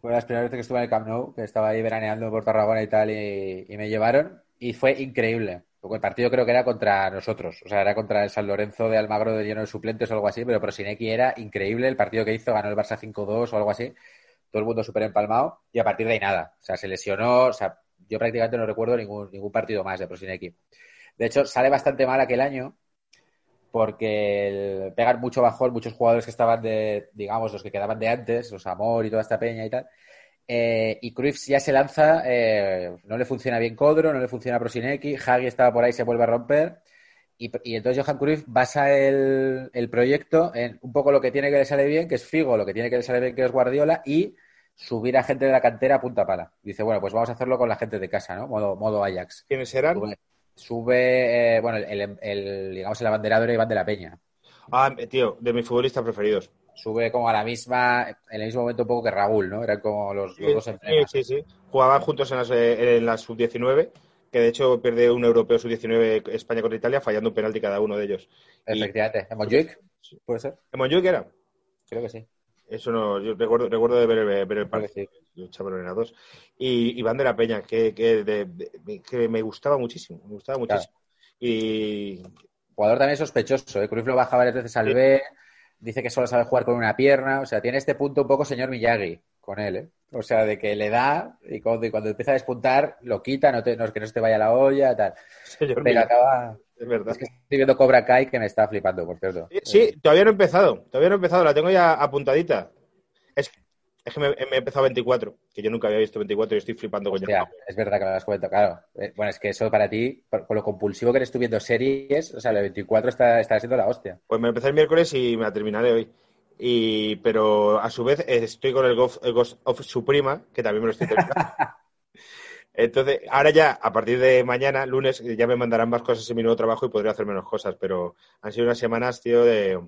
fue las primeras veces que estuve en el Camp Nou, que estaba ahí veraneando por Tarragona y tal, y, y me llevaron, y fue increíble. Porque el partido creo que era contra nosotros, o sea, era contra el San Lorenzo de Almagro de lleno de suplentes o algo así, pero Prosinecki era increíble el partido que hizo, ganó el Barça 5-2 o algo así, todo el mundo súper empalmado, y a partir de ahí nada, o sea, se lesionó, o sea, yo prácticamente no recuerdo ningún, ningún partido más de Prosinecki. De hecho, sale bastante mal aquel año, porque pegan mucho bajón muchos jugadores que estaban de, digamos, los que quedaban de antes, los Amor y toda esta peña y tal. Eh, y Cruyff ya se lanza, eh, no le funciona bien Codro, no le funciona Prosinecki, Hagi estaba por ahí, se vuelve a romper. Y, y entonces Johan Cruyff basa el, el proyecto en un poco lo que tiene que le sale bien, que es Figo, lo que tiene que le sale bien, que es Guardiola, y subir a gente de la cantera a punta pala. Dice, bueno, pues vamos a hacerlo con la gente de casa, ¿no? Modo, modo Ajax. ¿quiénes eran? Sube, sube, eh, bueno, el, el- el, digamos, el abanderado era Iván de la Peña. ah tío de mis futbolistas preferidos Sube como a la misma, en el mismo momento un poco que Raúl, ¿no? Eran como los, los dos en sí, sí, sí. jugaban juntos en las, eh, en la sub-19 que de hecho pierde un europeo sub-19 España contra Italia fallando un penalti cada uno de ellos Efectivamente. ¿En Montjuic? ¿Puede ser? ¿en Montjuic era? Creo que sí. Eso no, yo recuerdo, recuerdo de ver, el- ver el partido. sí. Yo echaba en a dos. Y Iván de la Peña, que, que, de- de- que me gustaba muchísimo, me gustaba muchísimo. Y Jugador también sospechoso, ¿eh? Cruyff lo baja varias veces al B, dice que solo sabe jugar con una pierna, o sea, tiene este punto un poco señor Miyagi con él, ¿eh? O sea, de que le da y cuando, y cuando empieza a despuntar lo quita, no, te- no- que no se te vaya la olla, tal. señor Pero Miguel, acaba... es verdad. Es que estoy viendo Cobra Kai que me está flipando, por cierto. Sí, sí, todavía no he empezado, todavía no he empezado, la tengo ya apuntadita. Es, es que me, me he empezado 24, que yo nunca había visto 24 y estoy flipando con Hostia, es verdad que lo has comentado, claro. Eh, Bueno, es que eso para ti, por, por lo compulsivo que eres tú viendo series, o sea, el 24 está, está siendo la hostia. Pues me empecé el miércoles y me la terminaré hoy. Y, pero a su vez eh, estoy con el Ghost, el Ghost of Suprema, que también me lo estoy terminando. Entonces, ahora ya, a partir de mañana, lunes, ya me mandarán más cosas en mi nuevo trabajo y podré hacer menos cosas, pero han sido unas semanas, tío, de...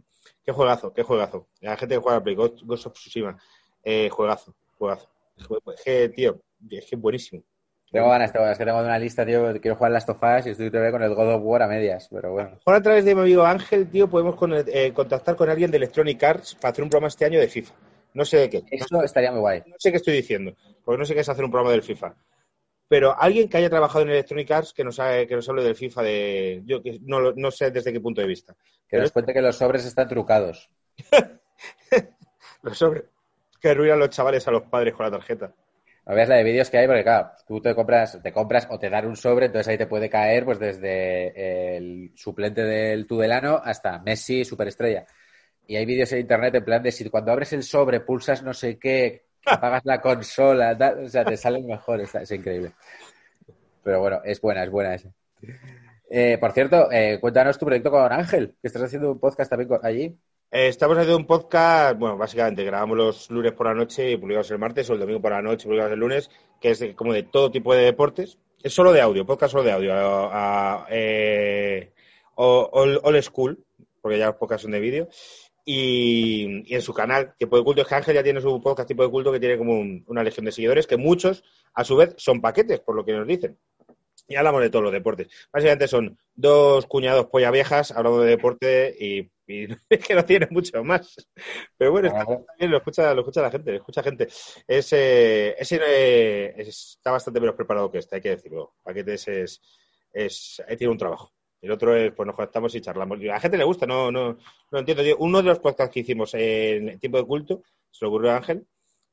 Qué juegazo, qué juegazo. La gente que juega al Play, Ghost, Ghost of Tsushima, eh, juegazo, juegazo. Es que, tío, es que buenísimo. Tengo ganas, tengo ganas, que tengo una lista, tío, quiero jugar Last of Us y estoy todavía con el God of War a medias, pero bueno. Ahora a través de mi amigo Ángel, tío, podemos con- eh, contactar con alguien de Electronic Arts para hacer un programa este año de FIFA. No sé de qué. No Eso estaría muy guay. no sé qué estoy diciendo, porque no sé qué es hacer un programa del FIFA. Pero alguien que haya trabajado en Electronic Arts que nos, ha- que nos hable del FIFA de. Yo que no, no sé desde qué punto de vista. Que nos cuente que los sobres están trucados. Los sobre. Que arruinan los chavales a los padres con la tarjeta. No veas la de vídeos que hay, porque claro, tú te compras, te compras o te dan un sobre, entonces ahí te puede caer pues desde el suplente del Tudelano hasta Messi, superestrella. Y hay vídeos en internet en plan de si cuando abres el sobre pulsas no sé qué, apagas la consola, o sea, te salen mejor, es increíble. Pero bueno, es buena, es buena esa. Eh, por cierto, eh, cuéntanos tu proyecto con Ángel, que estás haciendo un podcast también allí. Eh, estamos haciendo un podcast, bueno, básicamente grabamos los lunes por la noche y publicamos el martes o el domingo por la noche y publicamos el lunes, que es como de todo tipo de deportes. Es solo de audio, podcast solo de audio. a- a- eh, o- old, old school, porque ya los podcasts son de vídeo. Y, y en su canal, Tiempo de Culto, es que Ángel ya tiene su podcast Tiempo de Culto que tiene como un- una legión de seguidores, que muchos, a su vez, son paquetes, por lo que nos dicen. Y hablamos de todos los deportes. Básicamente son dos cuñados polla viejas hablando de deporte y Y es que no tiene mucho más. Pero bueno, está, bien, lo escucha, lo escucha la gente, lo escucha gente. Es, eh, eh, está bastante menos preparado que este, hay que decirlo. Paquetes es, es, tiene un trabajo. El otro es, pues nos conectamos y charlamos. A la gente le gusta, no, no, no entiendo. Uno de los podcasts que hicimos en tiempo de culto, se lo ocurrió Ángel,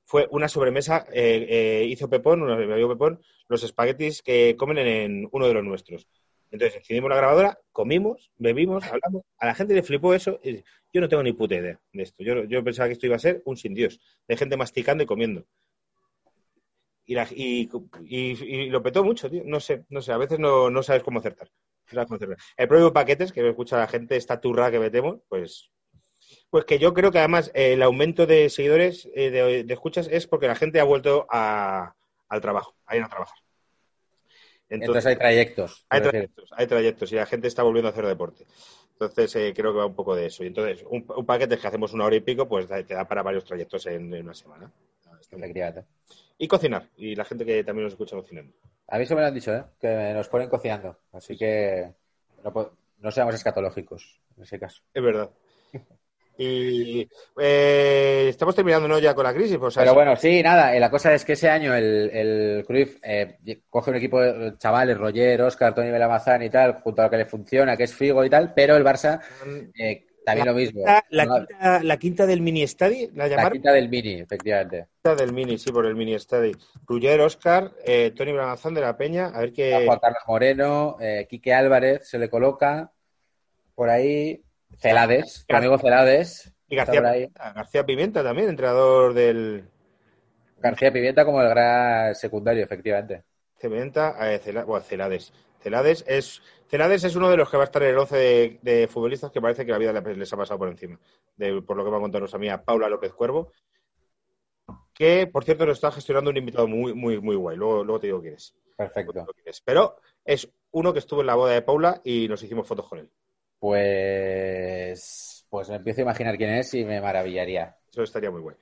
fue una sobremesa, eh, eh, hizo Pepón, mi amigo Pepón, los espaguetis que comen en uno de los nuestros. Entonces encendimos la grabadora, comimos, bebimos, hablamos. A la gente le flipó eso. y yo no tengo ni puta idea de esto. Yo, yo pensaba que esto iba a ser un sin Dios, de gente masticando y comiendo. Y, la- y, y- lo petó mucho, tío. No sé, no sé. A veces no sabes cómo acertar. El propio paquetes, que escucha la gente, esta turra que metemos, pues. Pues que yo creo que además eh, el aumento de seguidores, eh, de, de escuchas, es porque la gente ha vuelto a- al trabajo, a ir a trabajar. Entonces hay trayectos. Hay trayectos, hay trayectos y la gente está volviendo a hacer deporte. Entonces, eh, creo que va un poco de eso. Y entonces, un, un paquete que hacemos una hora y pico, pues te da para varios trayectos en, en una semana. Está muy. Y cocinar. Y la gente que también nos escucha cocinando. A mí eso me lo han dicho, ¿eh? Que nos ponen cocinando. Así que no, no seamos escatológicos en ese caso. Es verdad. Y eh, estamos terminando ¿no? ya con la crisis. Pues, Pero bueno, sí, nada. eh, La cosa es que ese año el, el Cruyff eh, coge un equipo de chavales, Roger, Oscar, Tony Belamazán y tal, junto a lo que le funciona, que es Figo y tal, pero el Barça también lo mismo. La, la No, quinta, la quinta del mini estadi, la la llamaron. quinta del Mini, efectivamente. Quinta del mini, sí, por el mini estadi. Ruller, Oscar, eh, Tony Bramazán de la Peña. A ver qué. Juan Carlos Moreno, eh, Quique Álvarez se le coloca por ahí. Celades, tu amigo Celades. Y García. Pimienta, García Pimienta también, entrenador del. García Pimienta como el gran secundario, efectivamente. Pimienta, eh, bueno, Celades. Celades es, Celades es uno de los que va a estar en el 11 de, de futbolistas que parece que la vida le- les ha pasado por encima. De- por lo que me ha contado nuestra amiga Paula López Cuervo. Que, por cierto, nos está gestionando un invitado muy, muy, muy guay. Luego, luego te digo quién es. Perfecto. digo quién es. Pero es uno que estuvo en la boda de Paula y nos hicimos fotos con él. Pues, pues me empiezo a imaginar quién es y me maravillaría. Eso estaría muy guay.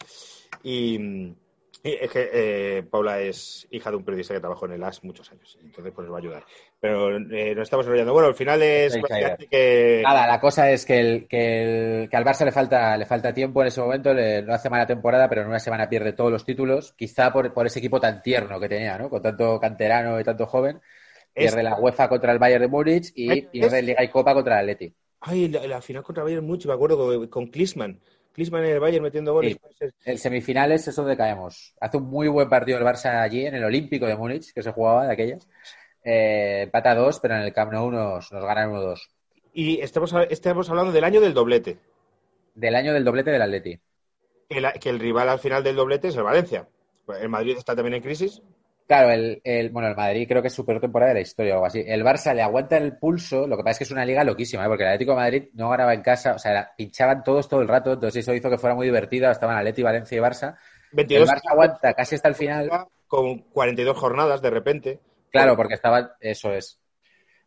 Y, y es que eh, Paula es hija de un periodista que trabajó en el AS muchos años. Entonces, pues nos va a ayudar. Pero eh, nos estamos enrollando. Bueno, al final es Sí, que. Nada, la cosa es que, el, que, el- que al Barça le falta, le falta tiempo en ese momento, le- no hace mala temporada, pero en una semana pierde todos los títulos, quizá por, por ese equipo tan tierno que tenía, ¿no? Con tanto canterano y tanto joven. Pierde Es- la UEFA contra el Bayern de Múnich y pierde es- Liga y Copa contra el Atleti. Ay, la, la final contra Bayern mucho, me acuerdo con, con Klinsmann. Klinsmann en el Bayern metiendo goles. Sí. En semifinales es donde caemos. Hace un muy buen partido el Barça allí, en el Olímpico de Múnich, que se jugaba de aquellas. Eh, empata a dos, pero en el Camp Nou nos, nos ganan 1-2. Y estamos, estamos hablando del año del doblete. Del año del doblete del Atleti. Que, el rival al final del doblete es el Valencia. El Madrid está también en crisis. Claro, el, el- bueno, el Madrid creo que es su peor temporada de la historia o algo así. El Barça le aguanta el pulso, lo que pasa es que es una liga loquísima, ¿eh? porque el Atlético de Madrid no ganaba en casa, o sea, pinchaban todos todo el rato, entonces eso hizo que fuera muy divertida, estaban Atleti, Valencia y Barça. El 22 Barça aguanta casi hasta el final, con 42 jornadas de repente. claro, porque estaba, eso es.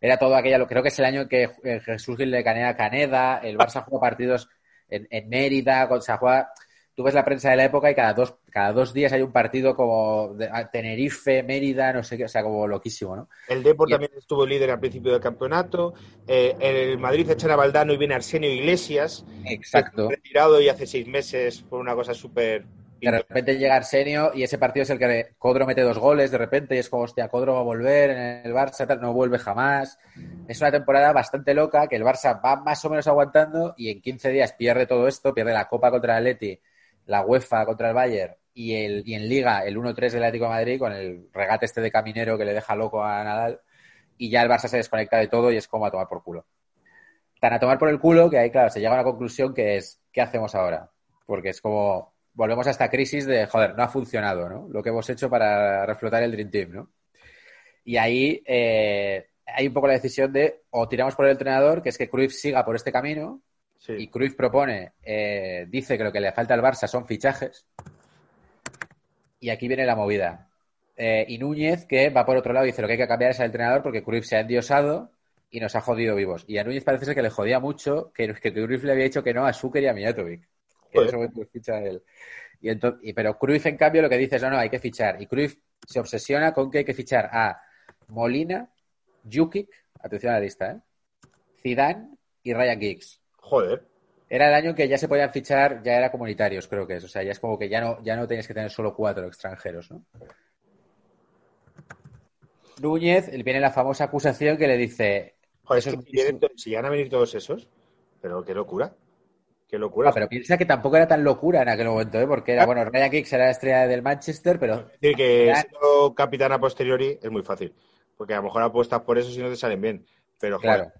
Era todo aquello, creo que es el año que eh, Jesús Gil le canea a Caneda, el Barça juega partidos en, en Mérida, o sea, juega, tú ves la prensa de la época y cada dos, cada dos días hay un partido como de- Tenerife, Mérida, no sé qué, o sea, como loquísimo, ¿no? El Depor Y- también estuvo líder al principio del campeonato. Eh, el Madrid echan a Valdano y viene Arsenio Iglesias. Exacto. Retirado y hace seis meses por una cosa súper. De repente llega Arsenio y ese partido es el que Codro mete dos goles de repente y es como, hostia, Codro va a volver en el Barça, tal, no vuelve jamás. Es una temporada bastante loca que el Barça va más o menos aguantando y en 15 días pierde todo esto, pierde la Copa contra el Atleti, la UEFA contra el Bayern y, el, y en Liga el 1-3 del Atlético de Madrid con el regate este de Caminero que le deja loco a Nadal y ya el Barça se desconecta de todo y es como a tomar por culo. Tan a tomar por el culo que ahí, claro, se llega a una conclusión que es, ¿qué hacemos ahora? Porque es como, volvemos a esta crisis de, joder, no ha funcionado, ¿no? Lo que hemos hecho para reflotar el Dream Team, ¿no? Y ahí eh, hay un poco la decisión de, o tiramos por el entrenador, que es que Cruyff siga por este camino, Sí. y Cruyff propone, eh, dice que lo que le falta al Barça son fichajes, y aquí viene la movida. Eh, y Núñez, que va por otro lado, dice lo que hay que cambiar es al entrenador porque Cruyff se ha endiosado y nos ha jodido vivos. Y a Núñez parece ser que le jodía mucho que, que Cruyff le había dicho que no a Zucker y a Mijatovic. Que en Joder. ese momento los ficha él. Y ento- y- pero Cruyff, en cambio, lo que dice es, no, no, hay que fichar. Y Cruyff se obsesiona con que hay que fichar a Molina, Jukic, atención a la lista, ¿eh? Zidane y Ryan Giggs. Joder. Era el año que ya se podían fichar, ya era comunitarios, creo que es. O sea, ya es como que ya no, ya no tenías que tener solo cuatro extranjeros, ¿no? Núñez, viene la famosa acusación que le dice. Joder, si llegan a venir todos esos, pero qué locura. Qué locura. Ah, pero piensa que tampoco era tan locura en aquel momento, ¿eh? porque era, ah. bueno, Ryan Giggs era la estrella del Manchester, pero. Es decir, que siendo capitán a posteriori es muy fácil. Porque a lo mejor apuestas por eso si no te salen bien. Pero, Claro.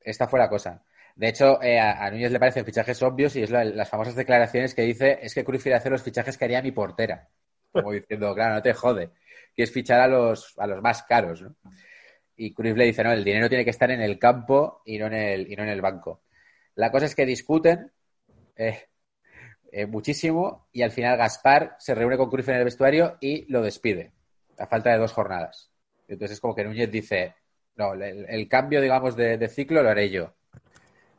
Esta fue la cosa. De hecho, eh, a, Núñez le parecen fichajes obvios y es las famosas declaraciones que dice es que Cruz quiere hacer los fichajes que haría mi portera. Como diciendo, claro, no te jode. Quieres fichar a los, a los más caros, ¿no? Y Cruz le dice, no, el dinero tiene que estar en el campo y no en el, y no en el banco. La cosa es que discuten eh, eh, muchísimo y al final Gaspar se reúne con Cruz en el vestuario y lo despide, a falta de dos jornadas. Entonces es como que Núñez dice, no, el, cambio, digamos, de, ciclo lo haré yo.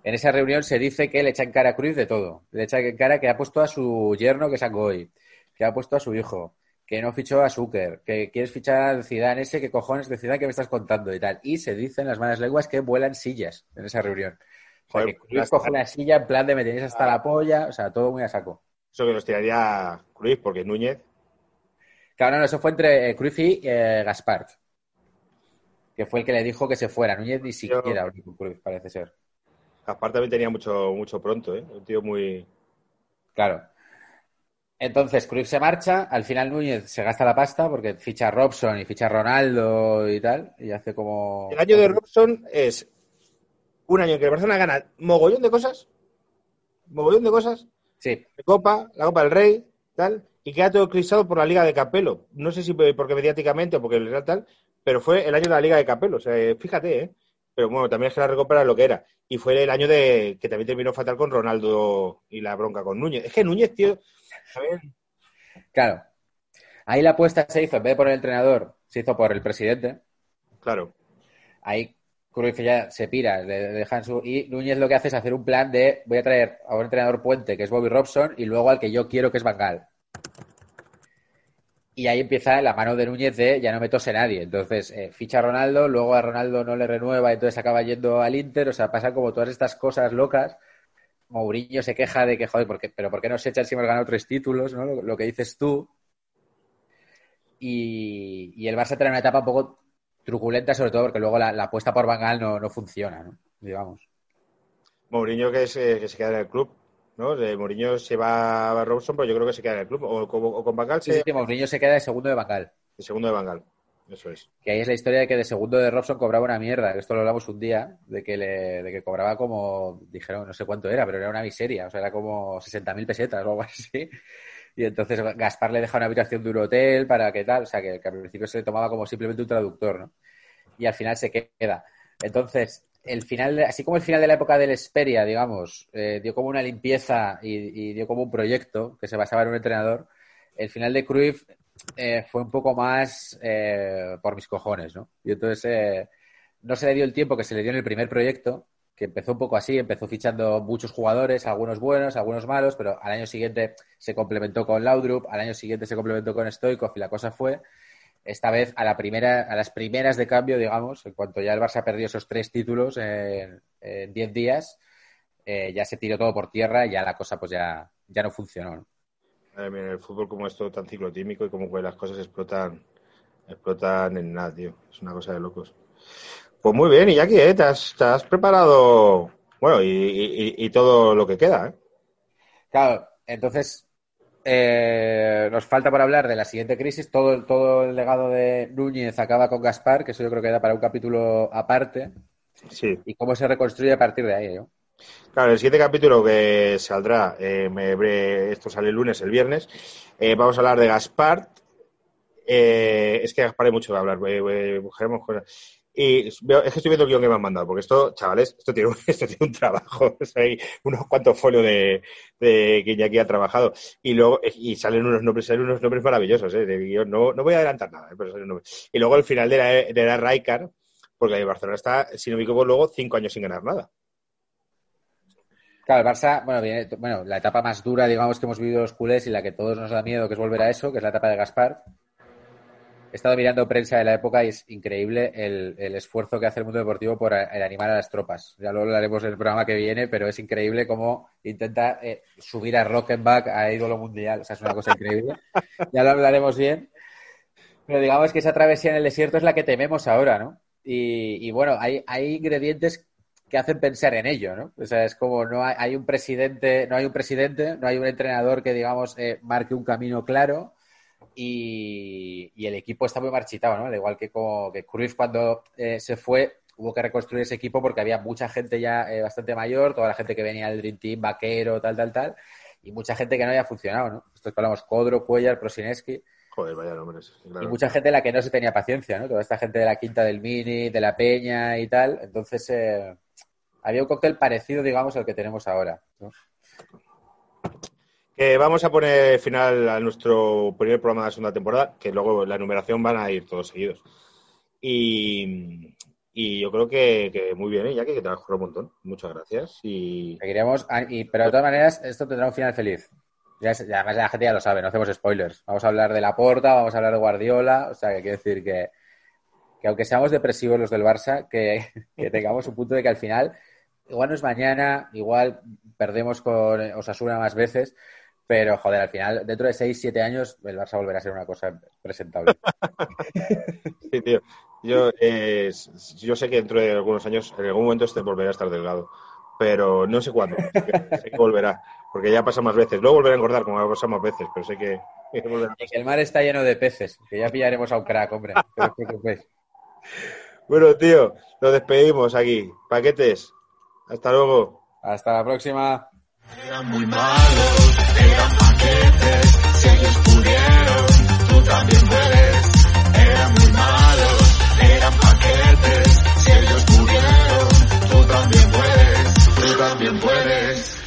En esa reunión se dice que le echa en cara a Cruz de todo. Le echa en cara que ha puesto a su yerno, que es Angoy, que ha puesto a su hijo, que no fichó a Zucker, que quieres fichar a Zidane ese, que cojones de Zidane que me estás contando y tal. Y se dicen las malas lenguas que vuelan sillas en esa reunión. O que Cruz coge una silla en plan de me tenéis hasta la polla, o sea, todo muy a saco. Eso que nos tiraría Cruz, porque Núñez. Claro, no, eso fue entre eh, Cruz y eh, Gaspar, que fue el que le dijo que se fuera. Núñez ni siquiera Cruz, parece ser. Gaspar también tenía mucho, mucho pronto, ¿eh? Un tío muy. Claro. Entonces, Cruz se marcha, al final Núñez se gasta la pasta porque ficha a Robson y ficha a Ronaldo y tal, y hace como... El año de Robson es un año en que el Barcelona gana mogollón de cosas, mogollón de cosas, sí. la Copa, la Copa del Rey, tal, y queda todo crisado por la Liga de Capelo. No sé si porque mediáticamente o porque tal, pero fue el año de la Liga de Capelo. O sea, fíjate, ¿eh? Pero bueno, también es que la recupera lo que era. Y fue el año de que también terminó fatal con Ronaldo y la bronca con Núñez. Es que Núñez, tío, Claro. Ahí la apuesta se hizo, en vez de por el entrenador, se hizo por el presidente. Claro. Ahí Cruyff ya se pira, le dejan su... Y Núñez lo que hace es hacer un plan de voy a traer a un entrenador puente que es Bobby Robson y luego al que yo quiero que es Bangal. Y ahí empieza la mano de Núñez de ya no me tose nadie. Entonces eh, ficha a Ronaldo, luego a Ronaldo no le renueva, entonces acaba yendo al Inter. O sea, pasa como todas estas cosas locas. Mourinho se queja de que, joder, ¿por pero ¿por qué no se echan si hemos ganado tres títulos? ¿no? Lo, que dices tú. Y, y el Barça trae una etapa un poco truculenta, sobre todo porque luego la, apuesta por Bangal no, no funciona, ¿no? Digamos. Mourinho que, que se queda en el club, ¿no? De Mourinho se va a Robson, pero yo creo que se queda en el club. O, con Bangal se... Sí, Mourinho se queda de segundo de Bangal. De segundo de Bangal. Eso es. Que ahí es la historia de que de segundo de Robson cobraba una mierda. Esto lo hablamos un día, de que, le, de que cobraba como, dijeron, no sé cuánto era, pero era una miseria. O sea, era como 60.000 pesetas o algo así. Y entonces Gaspar le deja una habitación de un hotel para que tal, o sea, que, al principio se le tomaba como simplemente un traductor, ¿no? Y al final se queda. Entonces, el final, así como el final de la época del Esperia, digamos, eh, dio como una limpieza y, dio como un proyecto que se basaba en un entrenador, el final de Cruyff eh, fue un poco más eh, por mis cojones, ¿no? Y entonces no se le dio el tiempo que se le dio en el primer proyecto, que empezó un poco así, empezó fichando muchos jugadores, algunos buenos, algunos malos, pero al año siguiente se complementó con Laudrup, al año siguiente se complementó con Stoikov y la cosa fue, esta vez a la primera, a las primeras de cambio, digamos, en cuanto ya el Barça perdió esos tres títulos en 10 días, eh, ya se tiró todo por tierra y ya la cosa pues ya, ya no funcionó. el fútbol como es todo tan ciclotímico y como que las cosas explotan, explotan en nada, tío. Es una cosa de locos. Pues muy bien, y ya ¿eh? ¿Te has, te has preparado, bueno, y, todo lo que queda, ¿eh? Claro, entonces eh, nos falta por hablar de la siguiente crisis. Todo, todo el legado de Núñez acaba con Gaspar, que eso yo creo que da para un capítulo aparte. Sí. Y cómo se reconstruye a partir de ahí, ¿no? Claro, el siguiente capítulo que saldrá, eh, esto sale el lunes, el viernes, eh, vamos a hablar de Gaspar. es que Gaspar hay mucho que hablar, buscaremos cosas. Y es que estoy viendo el guion que me han mandado, porque esto, chavales, esto tiene, esto tiene un trabajo. hay unos cuantos folios de, de que Iñaki ha trabajado. Y luego, y salen unos nombres, salen unos nombres maravillosos, ¿eh? No, no voy a adelantar nada, ¿eh? pero. Y luego al final de la, de la Raikar, porque el Barcelona está, si no me equivoco, luego cinco años sin ganar nada. Claro, el Barça, bueno, viene, bueno, la etapa más dura, digamos, que hemos vivido los culés y la que todos nos da miedo, que es volver a eso, que es la etapa de Gaspar. He estado mirando prensa de la época y es increíble el, esfuerzo que hace el mundo deportivo por animar a las tropas. Ya lo hablaremos en el programa que viene, pero es increíble cómo intenta eh, subir a Rockenbach a ídolo mundial. O sea, es una cosa increíble. Ya lo hablaremos bien. Pero digamos que esa travesía en el desierto es la que tememos ahora, ¿no? Y, bueno, hay, hay ingredientes que hacen pensar en ello, ¿no? O sea, es como no hay, un presidente, no hay un presidente, no hay un entrenador que digamos eh, marque un camino claro y, el equipo está muy marchitado, ¿no? Al igual que como que Cruyff cuando eh, se fue hubo que reconstruir ese equipo porque había mucha gente ya eh, bastante mayor, toda la gente que venía del Dream Team, Vaquero, tal, tal, tal, y mucha gente que no había funcionado, ¿no? Esto que hablamos, Codro, Cuellar, Prosineski. Joder, vaya nombres. Y mucha gente la que no se tenía paciencia, ¿no? Toda esta gente de la Quinta del Mini, de la Peña y tal. Entonces, eh, había un cóctel parecido, digamos, al que tenemos ahora. Vamos a poner final a nuestro primer programa de la segunda temporada, que luego la numeración van a ir todos seguidos. Y, yo creo que, muy bien, ¿eh? ya que te has un montón. Muchas gracias. Y... Seguiremos, ah, pero de todas maneras, esto tendrá un final feliz. Ya, además la gente ya lo sabe, no hacemos spoilers. Vamos a hablar de la Porta, vamos a hablar de Guardiola, o sea, que quiere decir que, que aunque seamos depresivos los del Barça, que, que, tengamos un punto de que al final igual no es mañana, igual perdemos con Osasuna más veces, pero joder, al final, dentro de 6, 7 años, el Barça volverá a ser una cosa presentable. sí, tío. Yo, eh, yo sé que dentro de algunos años, en algún momento este volverá a estar delgado, pero no sé cuándo. sé que volverá, porque ya pasa más veces. Luego volverá a engordar, como ha pasado más veces, pero sé que, que el mar está lleno de peces, que ya pillaremos a un crack, hombre. bueno, tío, nos despedimos aquí. Paquetes. Hasta luego. Hasta la próxima. Eran muy malos, eran paquetes, si ellos pudieron, tú también puedes. Eran muy malos, eran paquetes, si ellos pudieron, tú también puedes, tú también puedes.